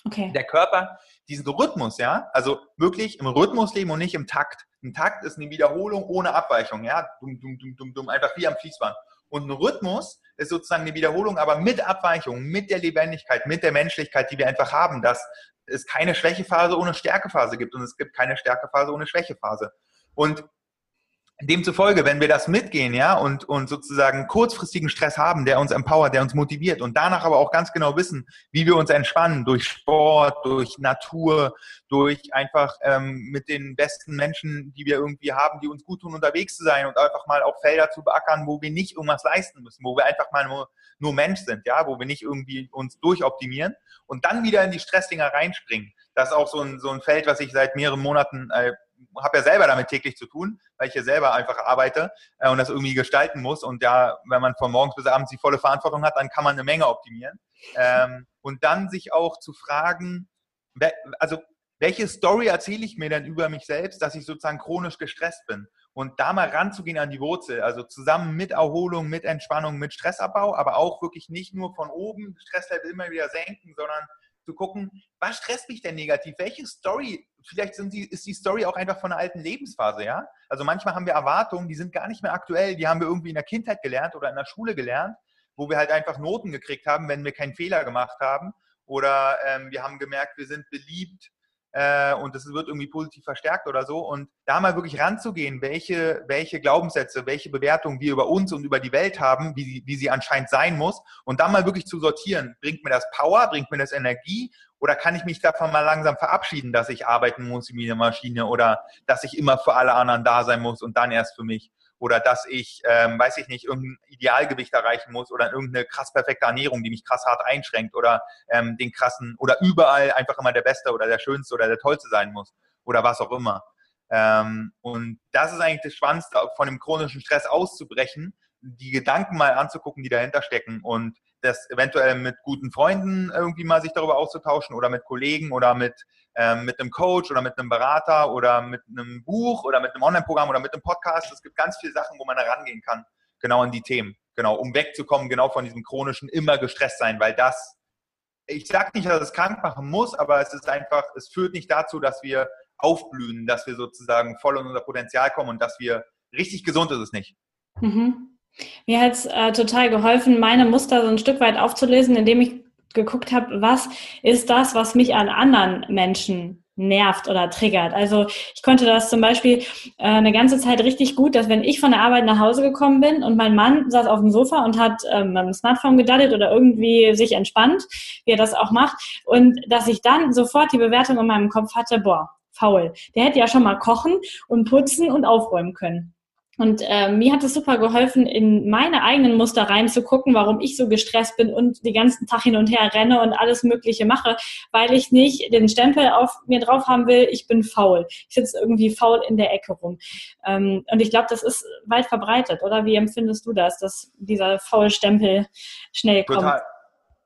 Okay. Der Körper, diesen Rhythmus, ja, also wirklich im Rhythmus leben und nicht im Takt. Ein Takt ist eine Wiederholung ohne Abweichung, ja, dumm, dumm, dumm, dumm, dumm, einfach wie am Fließband. Und ein Rhythmus ist sozusagen eine Wiederholung, aber mit Abweichung, mit der Lebendigkeit, mit der Menschlichkeit, die wir einfach haben, dass es keine Schwächephase ohne Stärkephase gibt und es gibt keine Stärkephase ohne Schwächephase. Und Demzufolge, wenn wir das mitgehen, ja, und, und sozusagen kurzfristigen Stress haben, der uns empowert, der uns motiviert und danach aber auch ganz genau wissen, wie wir uns entspannen, durch Sport, durch Natur, durch einfach ähm, mit den besten Menschen, die wir irgendwie haben, die uns gut tun, unterwegs zu sein und einfach mal auch Felder zu beackern, wo wir nicht irgendwas leisten müssen, wo wir einfach mal nur, nur Mensch sind, ja, wo wir nicht irgendwie uns durchoptimieren und dann wieder in die Stressdinger reinspringen. Das ist auch so ein, so ein Feld, was ich seit mehreren Monaten äh, habe ja selber damit täglich zu tun, weil ich ja selber einfach arbeite äh, und das irgendwie gestalten muss. Und ja, wenn man von morgens bis abends die volle Verantwortung hat, dann kann man eine Menge optimieren. Ähm, und dann sich auch zu fragen, also welche Story erzähle ich mir denn über mich selbst, dass ich sozusagen chronisch gestresst bin? Und da mal ranzugehen an die Wurzel, also zusammen mit Erholung, mit Entspannung, mit Stressabbau, aber auch wirklich nicht nur von oben Stresslevel immer wieder senken, sondern zu gucken, was stresst mich denn negativ? Welche Story, vielleicht die, ist die Story auch einfach von einer alten Lebensphase, ja? Also manchmal haben wir Erwartungen, die sind gar nicht mehr aktuell, die haben wir irgendwie in der Kindheit gelernt oder in der Schule gelernt, wo wir halt einfach Noten gekriegt haben, wenn wir keinen Fehler gemacht haben. Oder ähm, wir haben gemerkt, wir sind beliebt äh, und das wird irgendwie positiv verstärkt oder so. Und da mal wirklich ranzugehen, welche, welche Glaubenssätze, welche Bewertungen wir über uns und über die Welt haben, wie sie, wie sie anscheinend sein muss. Und dann mal wirklich zu sortieren. Bringt mir das Power, bringt mir das Energie oder kann ich mich davon mal langsam verabschieden, dass ich arbeiten muss wie eine Maschine oder dass ich immer für alle anderen da sein muss und dann erst für mich? Oder dass ich, ähm, weiß ich nicht, irgendein Idealgewicht erreichen muss oder irgendeine krass perfekte Ernährung, die mich krass hart einschränkt oder ähm, den krassen oder überall einfach immer der Beste oder der Schönste oder der Tollste sein muss oder was auch immer. Ähm, und das ist eigentlich das Spannendste, von dem chronischen Stress auszubrechen, die Gedanken mal anzugucken, die dahinter stecken und das eventuell mit guten Freunden irgendwie mal sich darüber auszutauschen oder mit Kollegen oder mit, ähm, mit einem Coach oder mit einem Berater oder mit einem Buch oder mit einem Online-Programm oder mit einem Podcast. Es gibt ganz viele Sachen, wo man herangehen kann, genau in die Themen, genau, um wegzukommen, genau von diesem chronischen immer gestresst sein, weil das, ich sage nicht, dass es krank machen muss, aber es ist einfach, es führt nicht dazu, dass wir aufblühen, dass wir sozusagen voll in unser Potenzial kommen und dass wir richtig gesund ist es nicht. Mhm. Mir hat es äh, total geholfen, meine Muster so ein Stück weit aufzulösen, indem ich geguckt habe, was ist das, was mich an anderen Menschen nervt oder triggert. Also ich konnte das zum Beispiel äh, eine ganze Zeit richtig gut, dass wenn ich von der Arbeit nach Hause gekommen bin und mein Mann saß auf dem Sofa und hat ähm, am Smartphone gedaddelt oder irgendwie sich entspannt, wie er das auch macht, und dass ich dann sofort die Bewertung in meinem Kopf hatte, boah, faul. Der hätte ja schon mal kochen und putzen und aufräumen können. Und äh, mir hat es super geholfen, in meine eigenen Muster reinzugucken, warum ich so gestresst bin und den ganzen Tag hin und her renne und alles Mögliche mache, weil ich nicht den Stempel auf mir drauf haben will, ich bin faul. Ich sitze irgendwie faul in der Ecke rum. Ähm, und ich glaube, das ist weit verbreitet, oder? Wie empfindest du das, dass dieser faule Stempel schnell kommt? Total.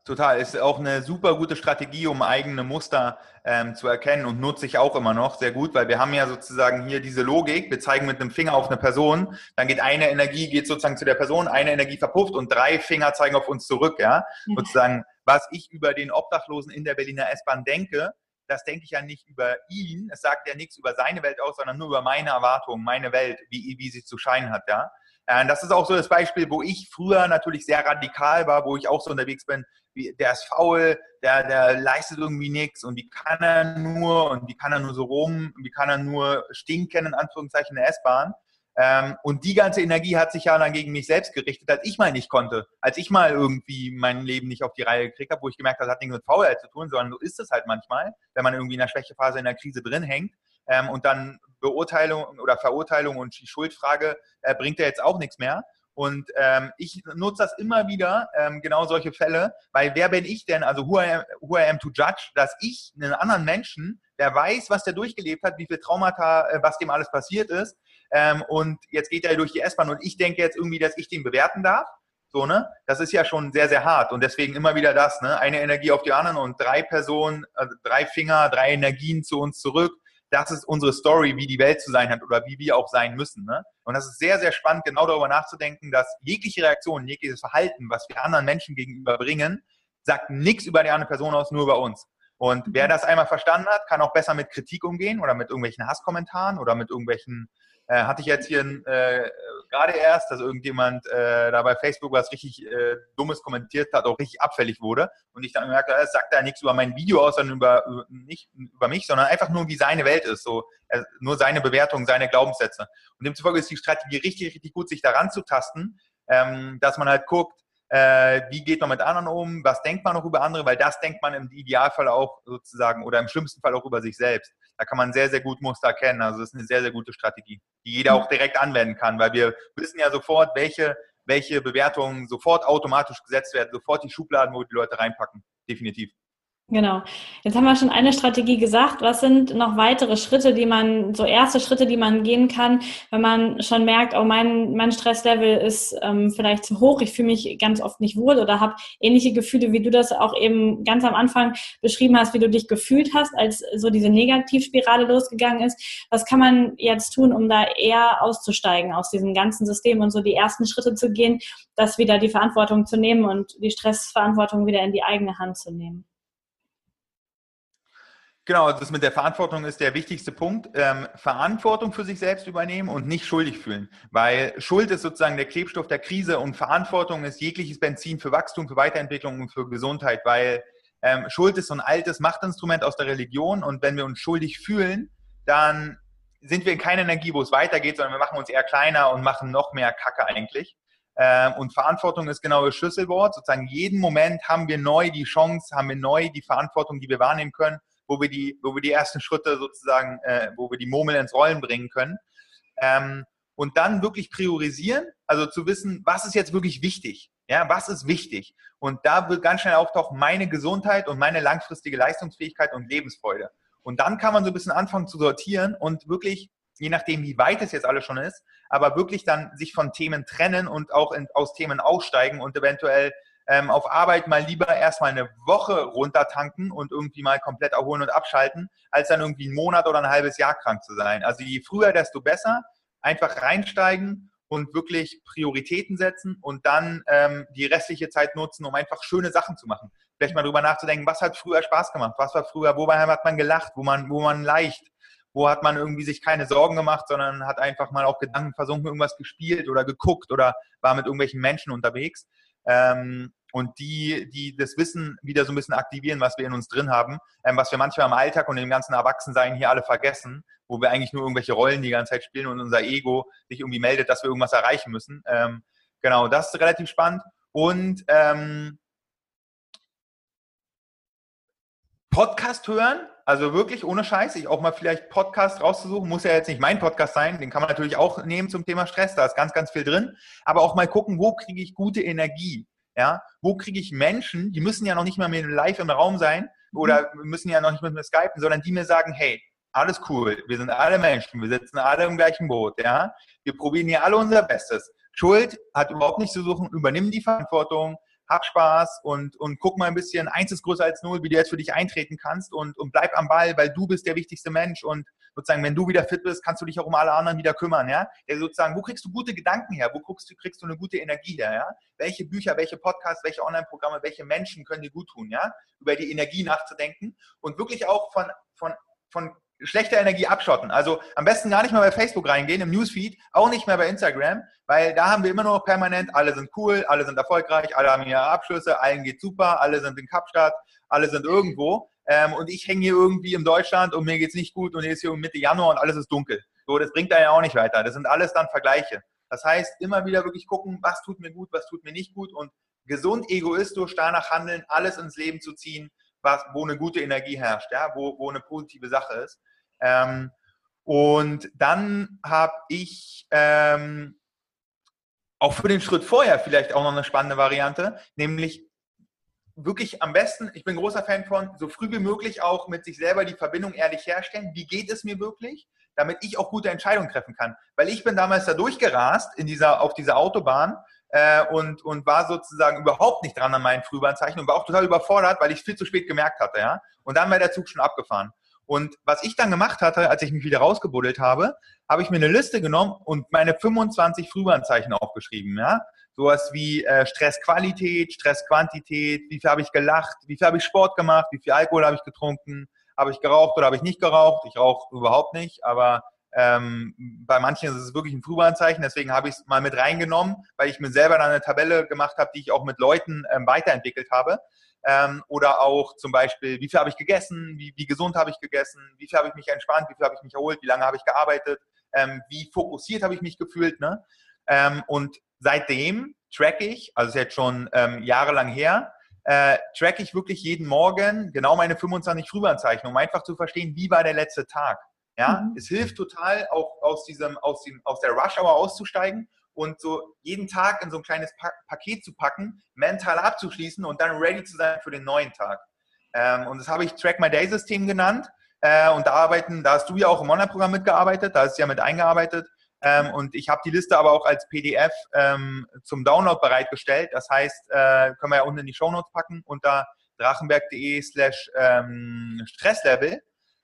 Total, ist auch eine super gute Strategie, um eigene Muster ähm, zu erkennen und nutze ich auch immer noch sehr gut, weil wir haben ja sozusagen hier diese Logik, wir zeigen mit einem Finger auf eine Person, dann geht eine Energie, geht sozusagen zu der Person, eine Energie verpufft und drei Finger zeigen auf uns zurück, ja. Mhm. Sozusagen, was ich über den Obdachlosen in der Berliner S-Bahn denke, das denke ich ja nicht über ihn, es sagt ja nichts über seine Welt aus, sondern nur über meine Erwartungen, meine Welt, wie, wie sie zu scheinen hat, ja. Äh, das ist auch so das Beispiel, wo ich früher natürlich sehr radikal war, wo ich auch so unterwegs bin, der ist faul, der, der leistet irgendwie nichts und wie kann er nur und wie kann er nur so rum, wie kann er nur stinken, in Anführungszeichen, in der S-Bahn. Ähm, und die ganze Energie hat sich ja dann gegen mich selbst gerichtet, als ich mal nicht konnte. Als ich mal irgendwie mein Leben nicht auf die Reihe gekriegt habe, wo ich gemerkt habe, das hat nichts mit Faulheit zu tun, sondern so ist es halt manchmal, wenn man irgendwie in der Schwächephase in der Krise drin hängt. Ähm, und dann Beurteilung oder Verurteilung und die Schuldfrage äh, bringt ja jetzt auch nichts mehr. Und ähm, ich nutze das immer wieder, ähm, genau solche Fälle, weil wer bin ich denn, also who I, am, who I am to judge, dass ich einen anderen Menschen, der weiß, was der durchgelebt hat, wie viel Traumata, äh, was dem alles passiert ist, ähm, und jetzt geht er durch die S-Bahn und ich denke jetzt irgendwie, dass ich den bewerten darf. So, ne? Das ist ja schon sehr, sehr hart. Und deswegen immer wieder das, ne? Eine Energie auf die anderen und drei Personen, also drei Finger, drei Energien zu uns zurück das ist unsere Story, wie die Welt zu sein hat oder wie wir auch sein müssen. Ne? Und das ist sehr, sehr spannend, genau darüber nachzudenken, dass jegliche Reaktion, jegliches Verhalten, was wir anderen Menschen gegenüber bringen, sagt nichts über die andere Person aus, nur über uns. Und wer mhm. das einmal verstanden hat, kann auch besser mit Kritik umgehen oder mit irgendwelchen Hasskommentaren oder mit irgendwelchen äh, hatte ich jetzt hier äh, gerade erst, dass irgendjemand äh, da bei Facebook was richtig äh, Dummes kommentiert hat, auch richtig abfällig wurde. Und ich dann gemerkt habe, es sagt da nichts über mein Video aus, sondern über, nicht über mich, sondern einfach nur, wie seine Welt ist. So, äh, nur seine Bewertung, seine Glaubenssätze. Und demzufolge ist die Strategie richtig, richtig gut, sich daran zu tasten, ähm, dass man halt guckt, äh, wie geht man mit anderen um, was denkt man noch über andere, weil das denkt man im Idealfall auch sozusagen oder im schlimmsten Fall auch über sich selbst. Da kann man sehr, sehr gut Muster erkennen. Also das ist eine sehr, sehr gute Strategie, die jeder auch direkt anwenden kann, weil wir wissen ja sofort, welche, welche Bewertungen sofort automatisch gesetzt werden, sofort die Schubladen, wo wir die Leute reinpacken. Definitiv. Genau. Jetzt haben wir schon eine Strategie gesagt. Was sind noch weitere Schritte, die man, so erste Schritte, die man gehen kann, wenn man schon merkt, oh, mein, mein Stresslevel ist ähm, vielleicht zu hoch, ich fühle mich ganz oft nicht wohl oder habe ähnliche Gefühle, wie du das auch eben ganz am Anfang beschrieben hast, wie du dich gefühlt hast, als so diese Negativspirale losgegangen ist. Was kann man jetzt tun, um da eher auszusteigen aus diesem ganzen System und so die ersten Schritte zu gehen, das wieder die Verantwortung zu nehmen und die Stressverantwortung wieder in die eigene Hand zu nehmen? Genau, das mit der Verantwortung ist der wichtigste Punkt. Ähm, Verantwortung für sich selbst übernehmen und nicht schuldig fühlen. Weil Schuld ist sozusagen der Klebstoff der Krise und Verantwortung ist jegliches Benzin für Wachstum, für Weiterentwicklung und für Gesundheit. Weil ähm, Schuld ist so ein altes Machtinstrument aus der Religion und wenn wir uns schuldig fühlen, dann sind wir in keiner Energie, wo es weitergeht, sondern wir machen uns eher kleiner und machen noch mehr Kacke eigentlich. Ähm, und Verantwortung ist genau das Schlüsselwort. Sozusagen jeden Moment haben wir neu die Chance, haben wir neu die Verantwortung, die wir wahrnehmen können wo wir die, wo wir die ersten Schritte sozusagen, äh, wo wir die Murmel ins Rollen bringen können. Ähm, und dann wirklich priorisieren, also zu wissen, was ist jetzt wirklich wichtig? Ja, was ist wichtig? Und da wird ganz schnell auftauchen, meine Gesundheit und meine langfristige Leistungsfähigkeit und Lebensfreude. Und dann kann man so ein bisschen anfangen zu sortieren und wirklich, je nachdem, wie weit es jetzt alles schon ist, aber wirklich dann sich von Themen trennen und auch in, aus Themen aussteigen und eventuell ähm, auf Arbeit mal lieber erstmal eine Woche runtertanken und irgendwie mal komplett erholen und abschalten, als dann irgendwie einen Monat oder ein halbes Jahr krank zu sein. Also je früher, desto besser. Einfach reinsteigen und wirklich Prioritäten setzen und dann ähm, die restliche Zeit nutzen, um einfach schöne Sachen zu machen. Vielleicht mal drüber nachzudenken, was hat früher Spaß gemacht, was war früher, wobei hat man gelacht, wo man, wo man leicht, wo hat man irgendwie sich keine Sorgen gemacht, sondern hat einfach mal auch Gedanken versunken, irgendwas gespielt oder geguckt oder war mit irgendwelchen Menschen unterwegs ähm, und die, die das Wissen wieder so ein bisschen aktivieren, was wir in uns drin haben, ähm, was wir manchmal im Alltag und im ganzen Erwachsensein hier alle vergessen, wo wir eigentlich nur irgendwelche Rollen die ganze Zeit spielen und unser Ego sich irgendwie meldet, dass wir irgendwas erreichen müssen. Ähm, genau, das ist relativ spannend. Und ähm, Podcast hören, also wirklich ohne Scheiß, ich auch mal vielleicht Podcast rauszusuchen, muss ja jetzt nicht mein Podcast sein, den kann man natürlich auch nehmen zum Thema Stress, da ist ganz, ganz viel drin, aber auch mal gucken, wo kriege ich gute Energie, ja, wo kriege ich Menschen, die müssen ja noch nicht mal mit live im Raum sein oder müssen ja noch nicht mit mir skypen, sondern die mir sagen, hey, alles cool, wir sind alle Menschen, wir sitzen alle im gleichen Boot, ja, wir probieren hier alle unser Bestes. Schuld hat überhaupt nichts zu suchen, übernimm die Verantwortung, hab Spaß und, und guck mal ein bisschen, eins ist größer als null, wie du jetzt für dich eintreten kannst und, und bleib am Ball, weil du bist der wichtigste Mensch und sozusagen, wenn du wieder fit bist, kannst du dich auch um alle anderen wieder kümmern, ja. Der sozusagen, wo kriegst du gute Gedanken her? Wo kriegst du, kriegst du eine gute Energie her, ja? Welche Bücher, welche Podcasts, welche Online-Programme, welche Menschen können dir gut tun, ja? Über die Energie nachzudenken und wirklich auch von, von, von schlechter Energie abschotten. Also am besten gar nicht mehr bei Facebook reingehen, im Newsfeed, auch nicht mehr bei Instagram, weil da haben wir immer noch permanent, alle sind cool, alle sind erfolgreich, alle haben ihre Abschlüsse, allen geht super, alle sind in Kapstadt, alle sind irgendwo. Ähm, und ich hänge hier irgendwie in Deutschland und mir geht es nicht gut und jetzt hier Mitte Januar und alles ist dunkel. So, das bringt da ja auch nicht weiter. Das sind alles dann Vergleiche. Das heißt, immer wieder wirklich gucken, was tut mir gut, was tut mir nicht gut und gesund egoistisch danach handeln, alles ins Leben zu ziehen, was, wo eine gute Energie herrscht, ja, wo, wo eine positive Sache ist. Ähm, und dann habe ich ähm, auch für den Schritt vorher vielleicht auch noch eine spannende Variante, nämlich wirklich am besten, ich bin großer Fan von, so früh wie möglich auch mit sich selber die Verbindung ehrlich herstellen. Wie geht es mir wirklich? Damit ich auch gute Entscheidungen treffen kann. Weil ich bin damals da durchgerast in dieser, auf dieser Autobahn äh, und, und war sozusagen überhaupt nicht dran an meinen Frühwarnzeichen und war auch total überfordert, weil ich es viel zu spät gemerkt hatte. Ja? Und dann war der Zug schon abgefahren. Und was ich dann gemacht hatte, als ich mich wieder rausgebuddelt habe, habe ich mir eine Liste genommen und meine 25 Frühwarnzeichen aufgeschrieben. Ja? Sowas wie äh, Stressqualität, Stressquantität, wie viel habe ich gelacht, wie viel habe ich Sport gemacht, wie viel Alkohol habe ich getrunken, habe ich geraucht oder habe ich nicht geraucht. Ich rauche überhaupt nicht, aber ähm, bei manchen ist es wirklich ein Frühwarnzeichen, deswegen habe ich es mal mit reingenommen, weil ich mir selber dann eine Tabelle gemacht habe, die ich auch mit Leuten ähm, weiterentwickelt habe. Ähm, oder auch zum Beispiel, wie viel habe ich gegessen, wie, wie gesund habe ich gegessen, wie viel habe ich mich entspannt, wie viel habe ich mich erholt, wie lange habe ich gearbeitet, ähm, wie fokussiert habe ich mich gefühlt. Ne? Ähm, und seitdem track ich, also ist jetzt schon ähm, jahrelang her, äh, track ich wirklich jeden Morgen genau meine 25 Frühwarnzeichen, um einfach zu verstehen, wie war der letzte Tag. Ja, mhm. es hilft total, auch aus diesem, aus dem, aus der Rush Hour auszusteigen und so jeden Tag in so ein kleines pa Paket zu packen, mental abzuschließen und dann ready zu sein für den neuen Tag. Ähm, und das habe ich Track My Day System genannt. Äh, und da arbeiten, da hast du ja auch im Online-Programm mitgearbeitet, da ist ja mit eingearbeitet. Ähm, und ich habe die Liste aber auch als PDF ähm, zum Download bereitgestellt. Das heißt, äh, können wir ja unten in die Show Notes packen unter drachenberg.de slash ähm, Stresslevel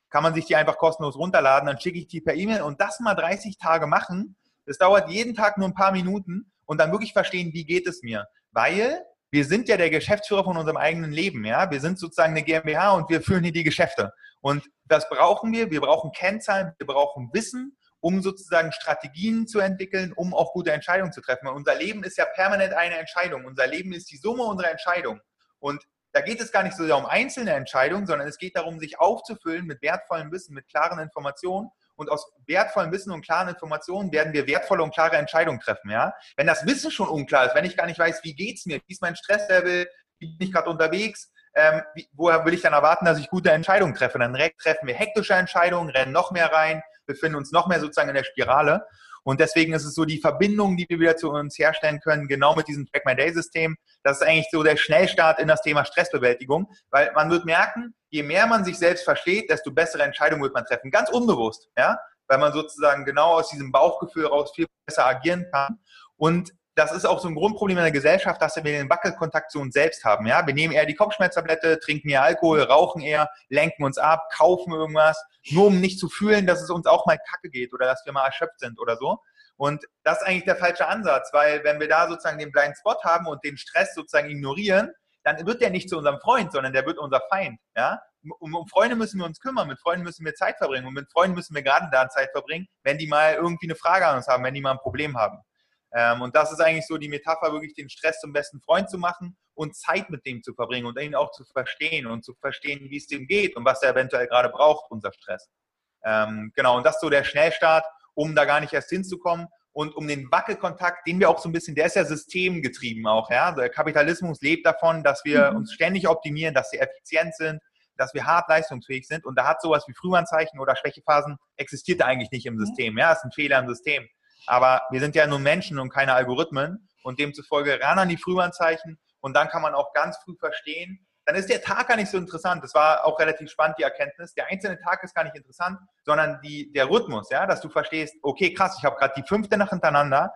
kann man sich die einfach kostenlos runterladen, dann schicke ich die per E-Mail und das mal 30 Tage machen das dauert jeden Tag nur ein paar Minuten und dann wirklich verstehen, wie geht es mir. Weil wir sind ja der Geschäftsführer von unserem eigenen Leben, ja. Wir sind sozusagen eine GmbH und wir führen hier die Geschäfte. Und das brauchen wir. Wir brauchen Kennzahlen, wir brauchen Wissen, um sozusagen Strategien zu entwickeln, um auch gute Entscheidungen zu treffen. Weil unser Leben ist ja permanent eine Entscheidung. Unser Leben ist die Summe unserer Entscheidungen. Und da geht es gar nicht so sehr um einzelne Entscheidungen, sondern es geht darum, sich aufzufüllen mit wertvollem Wissen, mit klaren Informationen und aus wertvollem Wissen und klaren Informationen werden wir wertvolle und klare Entscheidungen treffen. Ja? Wenn das Wissen schon unklar ist, wenn ich gar nicht weiß, wie geht es mir, wie ist mein Stresslevel, wie bin ich gerade unterwegs, ähm, wie, woher will ich dann erwarten, dass ich gute Entscheidungen treffe? Dann treffen wir hektische Entscheidungen, rennen noch mehr rein, befinden uns noch mehr sozusagen in der Spirale. Und deswegen ist es so die Verbindung, die wir wieder zu uns herstellen können, genau mit diesem Track My Day System. Das ist eigentlich so der Schnellstart in das Thema Stressbewältigung, weil man wird merken, je mehr man sich selbst versteht, desto bessere Entscheidungen wird man treffen. Ganz unbewusst, ja, weil man sozusagen genau aus diesem Bauchgefühl raus viel besser agieren kann. Und das ist auch so ein Grundproblem in der Gesellschaft, dass wir den Wackelkontakt zu uns selbst haben. Ja? Wir nehmen eher die Kopfschmerztablette, trinken eher Alkohol, rauchen eher, lenken uns ab, kaufen irgendwas, nur um nicht zu fühlen, dass es uns auch mal kacke geht oder dass wir mal erschöpft sind oder so. Und das ist eigentlich der falsche Ansatz, weil wenn wir da sozusagen den Blind Spot haben und den Stress sozusagen ignorieren, dann wird der nicht zu unserem Freund, sondern der wird unser Feind. Ja? Um, um, Freunde müssen wir uns kümmern, mit Freunden müssen wir Zeit verbringen und mit Freunden müssen wir gerade da Zeit verbringen, wenn die mal irgendwie eine Frage an uns haben, wenn die mal ein Problem haben. Ähm, und das ist eigentlich so die Metapher, wirklich den Stress zum besten Freund zu machen und Zeit mit dem zu verbringen und ihn auch zu verstehen und zu verstehen, wie es dem geht und was er eventuell gerade braucht, unser Stress. Ähm, genau, und das ist so der Schnellstart, um da gar nicht erst hinzukommen und um den Wackelkontakt, den wir auch so ein bisschen, der ist ja systemgetrieben auch, ja. Der Kapitalismus lebt davon, dass wir mhm. uns ständig optimieren, dass wir effizient sind, dass wir hart leistungsfähig sind und da hat sowas wie Frühwarnzeichen oder Schwächephasen existiert eigentlich nicht im mhm. System, ja. Das ist ein Fehler im System. Aber wir sind ja nur Menschen und keine Algorithmen und demzufolge ran an die Frühwarnzeichen und dann kann man auch ganz früh verstehen, dann ist der Tag gar nicht so interessant. Das war auch relativ spannend, die Erkenntnis. Der einzelne Tag ist gar nicht interessant, sondern die, der Rhythmus, ja, dass du verstehst, okay, krass, ich habe gerade die fünfte Nacht hintereinander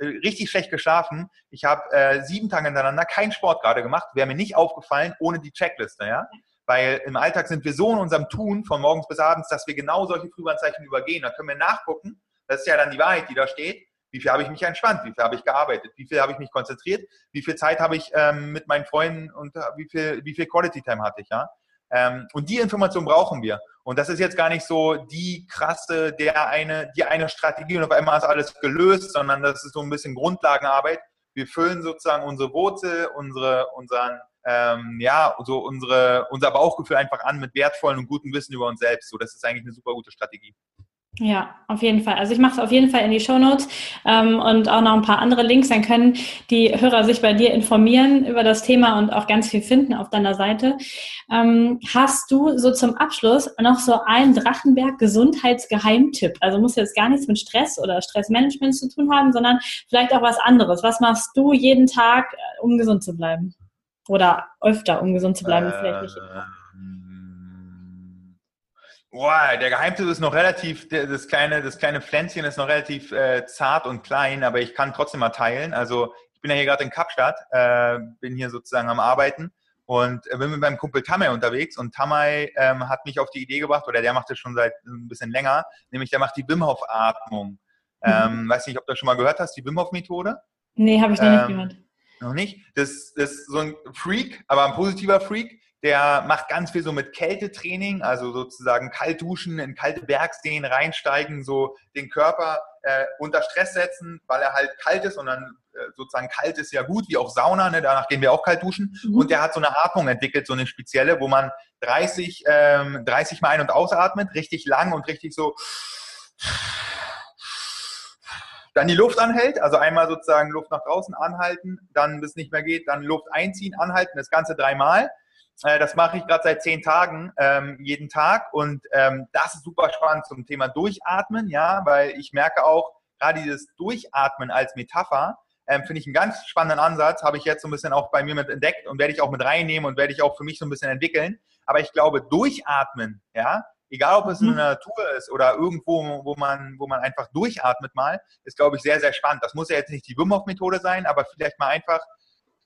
richtig schlecht geschlafen. Ich habe äh, sieben Tage hintereinander keinen Sport gerade gemacht. Wäre mir nicht aufgefallen ohne die Checkliste, ja. Weil im Alltag sind wir so in unserem Tun von morgens bis abends, dass wir genau solche Frühwarnzeichen übergehen. Da können wir nachgucken. Das ist ja dann die Wahrheit, die da steht. Wie viel habe ich mich entspannt? Wie viel habe ich gearbeitet? Wie viel habe ich mich konzentriert? Wie viel Zeit habe ich ähm, mit meinen Freunden und äh, wie viel, wie viel Quality Time hatte ich, ja? Ähm, und die Information brauchen wir. Und das ist jetzt gar nicht so die krasse, der eine, die eine Strategie und auf einmal ist alles gelöst, sondern das ist so ein bisschen Grundlagenarbeit. Wir füllen sozusagen unsere Wurzel, unsere, unseren, ähm, ja, so unsere, unser Bauchgefühl einfach an mit wertvollen und gutem Wissen über uns selbst. So, das ist eigentlich eine super gute Strategie. Ja, auf jeden Fall. Also ich mache es auf jeden Fall in die Show Notes ähm, und auch noch ein paar andere Links. Dann können die Hörer sich bei dir informieren über das Thema und auch ganz viel finden auf deiner Seite. Ähm, hast du so zum Abschluss noch so einen Drachenberg-Gesundheitsgeheimtipp? Also muss jetzt gar nichts mit Stress oder Stressmanagement zu tun haben, sondern vielleicht auch was anderes. Was machst du jeden Tag, äh, um gesund zu bleiben? Oder öfter, um gesund zu bleiben? Äh, vielleicht nicht immer. Boah, der Geheimtipp ist noch relativ, das kleine, das kleine Pflänzchen ist noch relativ äh, zart und klein, aber ich kann trotzdem mal teilen. Also ich bin ja hier gerade in Kapstadt, äh, bin hier sozusagen am Arbeiten und äh, bin mit meinem Kumpel Tamay unterwegs und Tamay ähm, hat mich auf die Idee gebracht, oder der macht das schon seit ein bisschen länger, nämlich der macht die Wim Hof Atmung. Mhm. Ähm, weiß nicht, ob du das schon mal gehört hast, die Wim Hof Methode? Nee, habe ich noch ähm, nicht gehört. Noch nicht? Das, das ist so ein Freak, aber ein positiver Freak der macht ganz viel so mit Kältetraining, also sozusagen kalt duschen, in kalte Bergseen reinsteigen, so den Körper äh, unter Stress setzen, weil er halt kalt ist und dann äh, sozusagen kalt ist ja gut, wie auch Sauna, ne? danach gehen wir auch kalt duschen. Mhm. Und der hat so eine Atmung entwickelt, so eine spezielle, wo man 30, ähm, 30 Mal ein- und ausatmet, richtig lang und richtig so dann die Luft anhält, also einmal sozusagen Luft nach draußen anhalten, dann bis es nicht mehr geht, dann Luft einziehen, anhalten, das Ganze dreimal äh, das mache ich gerade seit zehn Tagen, ähm, jeden Tag. Und ähm, das ist super spannend zum Thema Durchatmen, ja, weil ich merke auch, gerade dieses Durchatmen als Metapher, ähm, finde ich einen ganz spannenden Ansatz, habe ich jetzt so ein bisschen auch bei mir mit entdeckt und werde ich auch mit reinnehmen und werde ich auch für mich so ein bisschen entwickeln. Aber ich glaube, durchatmen, ja, egal ob es in mhm. der Natur ist oder irgendwo, wo man, wo man einfach durchatmet mal, ist, glaube ich, sehr, sehr spannend. Das muss ja jetzt nicht die Wim Hof Methode sein, aber vielleicht mal einfach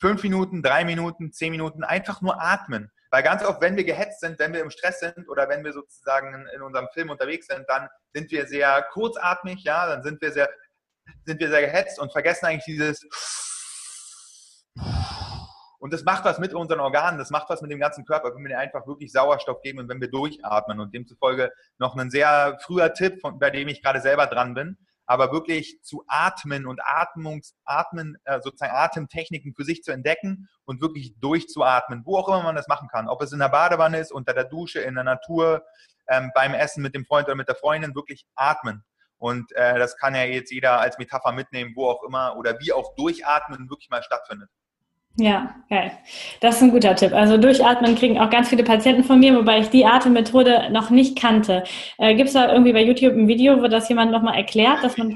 fünf Minuten, drei Minuten, zehn Minuten einfach nur atmen. Weil ganz oft, wenn wir gehetzt sind, wenn wir im Stress sind oder wenn wir sozusagen in, unserem Film unterwegs sind, dann sind wir sehr kurzatmig, ja, dann sind wir sehr, sind wir sehr gehetzt und vergessen eigentlich dieses und das macht was mit unseren Organen, das macht was mit dem ganzen Körper, wenn wir einfach wirklich Sauerstoff geben und wenn wir durchatmen. Und demzufolge noch ein sehr früher Tipp, von, bei dem ich gerade selber dran bin aber wirklich zu atmen und Atmungs, Atmen, äh, sozusagen Atemtechniken für sich zu entdecken und wirklich durchzuatmen, wo auch immer man das machen kann. Ob es in der Badewanne ist, unter der Dusche, in der Natur, ähm, beim Essen mit dem Freund oder mit der Freundin, wirklich atmen. Und äh, das kann ja jetzt jeder als Metapher mitnehmen, wo auch immer oder wie auch Durchatmen wirklich mal stattfindet. Ja, geil. Das ist ein guter Tipp. Also durchatmen kriegen auch ganz viele Patienten von mir, wobei ich die Atemmethode noch nicht kannte. Äh, Gibt es da irgendwie bei YouTube ein Video, wo das jemand nochmal erklärt, dass man.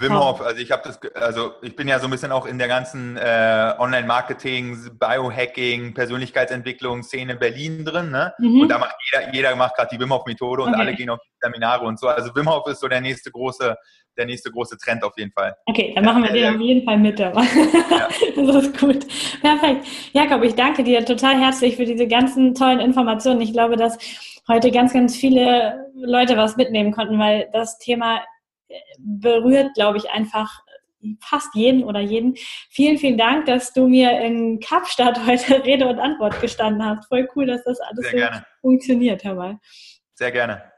Wim Hof, also ich habe das, also ich bin ja so ein bisschen auch in der ganzen äh, Online-Marketing, Biohacking, Persönlichkeitsentwicklung Szene in Berlin drin, ne? Mhm. Und da macht jeder, jeder macht gerade die Wim Hof Methode und okay. alle gehen auf Seminare und so. Also Wim Hof ist so der nächste große, der nächste große Trend auf jeden Fall. Okay, dann machen wir den auf jeden Fall mit dabei. Ja. das ist gut. Perfekt. Jakob, ich danke dir total herzlich für diese ganzen tollen Informationen. Ich glaube, dass heute ganz, ganz viele Leute was mitnehmen konnten, weil das Thema berührt, glaube ich, einfach fast jeden oder jeden. Vielen, vielen Dank, dass du mir in Kapstadt heute Rede und Antwort gestanden hast. Voll cool, dass das alles so funktioniert, Herr Wall. Sehr gerne.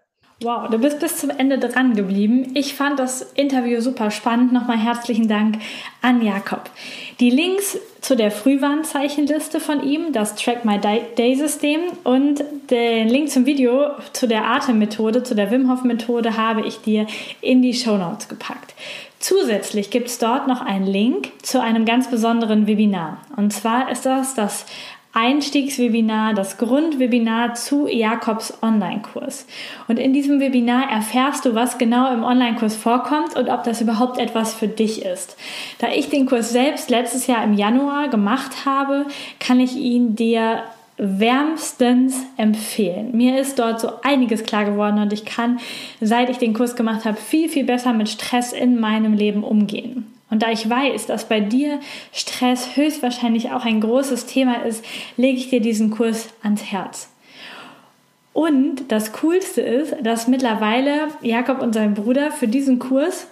Wow, du bist bis zum Ende dran geblieben. Ich fand das Interview super spannend. Nochmal herzlichen Dank an Jakob. Die Links zu der Frühwarnzeichenliste von ihm, das Track My Day System und den Link zum Video zu der Atemmethode, zu der Wim Hof Methode habe ich dir in die Show Notes gepackt. Zusätzlich gibt es dort noch einen Link zu einem ganz besonderen Webinar. Und zwar ist das das Einstiegswebinar, das Grundwebinar zu Jakobs Online-Kurs. Und in diesem Webinar erfährst du, was genau im Online-Kurs vorkommt und ob das überhaupt etwas für dich ist. Da ich den Kurs selbst letztes Jahr im Januar gemacht habe, kann ich ihn dir wärmstens empfehlen. Mir ist dort so einiges klar geworden und ich kann, seit ich den Kurs gemacht habe, viel, viel besser mit Stress in meinem Leben umgehen. Und da ich weiß, dass bei dir Stress höchstwahrscheinlich auch ein großes Thema ist, lege ich dir diesen Kurs ans Herz. Und das Coolste ist, dass mittlerweile Jakob und sein Bruder für diesen Kurs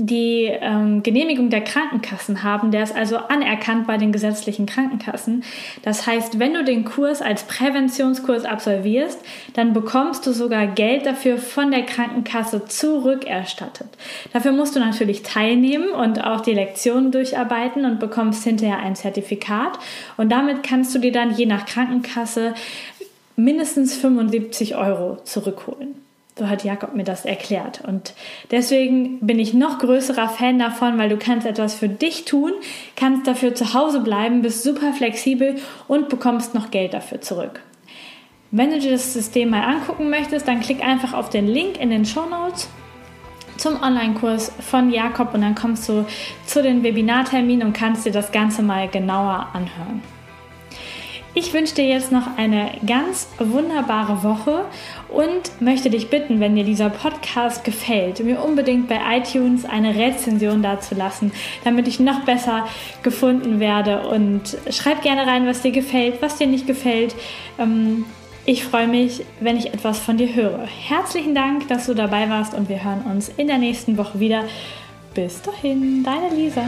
die ähm, Genehmigung der Krankenkassen haben. Der ist also anerkannt bei den gesetzlichen Krankenkassen. Das heißt, wenn du den Kurs als Präventionskurs absolvierst, dann bekommst du sogar Geld dafür von der Krankenkasse zurückerstattet. Dafür musst du natürlich teilnehmen und auch die Lektionen durcharbeiten und bekommst hinterher ein Zertifikat. Und damit kannst du dir dann je nach Krankenkasse mindestens 75 Euro zurückholen. So hat Jakob mir das erklärt. Und deswegen bin ich noch größerer Fan davon, weil du kannst etwas für dich tun, kannst dafür zu Hause bleiben, bist super flexibel und bekommst noch Geld dafür zurück. Wenn du dir das System mal angucken möchtest, dann klick einfach auf den Link in den Show Notes zum Online-Kurs von Jakob und dann kommst du zu den Webinarterminen und kannst dir das Ganze mal genauer anhören. Ich wünsche dir jetzt noch eine ganz wunderbare Woche und möchte dich bitten, wenn dir dieser Podcast gefällt, mir unbedingt bei iTunes eine Rezension dazulassen, damit ich noch besser gefunden werde. Und schreib gerne rein, was dir gefällt, was dir nicht gefällt. Ähm, ich freue mich, wenn ich etwas von dir höre. Herzlichen Dank, dass du dabei warst und wir hören uns in der nächsten Woche wieder. Bis dahin, deine Lisa.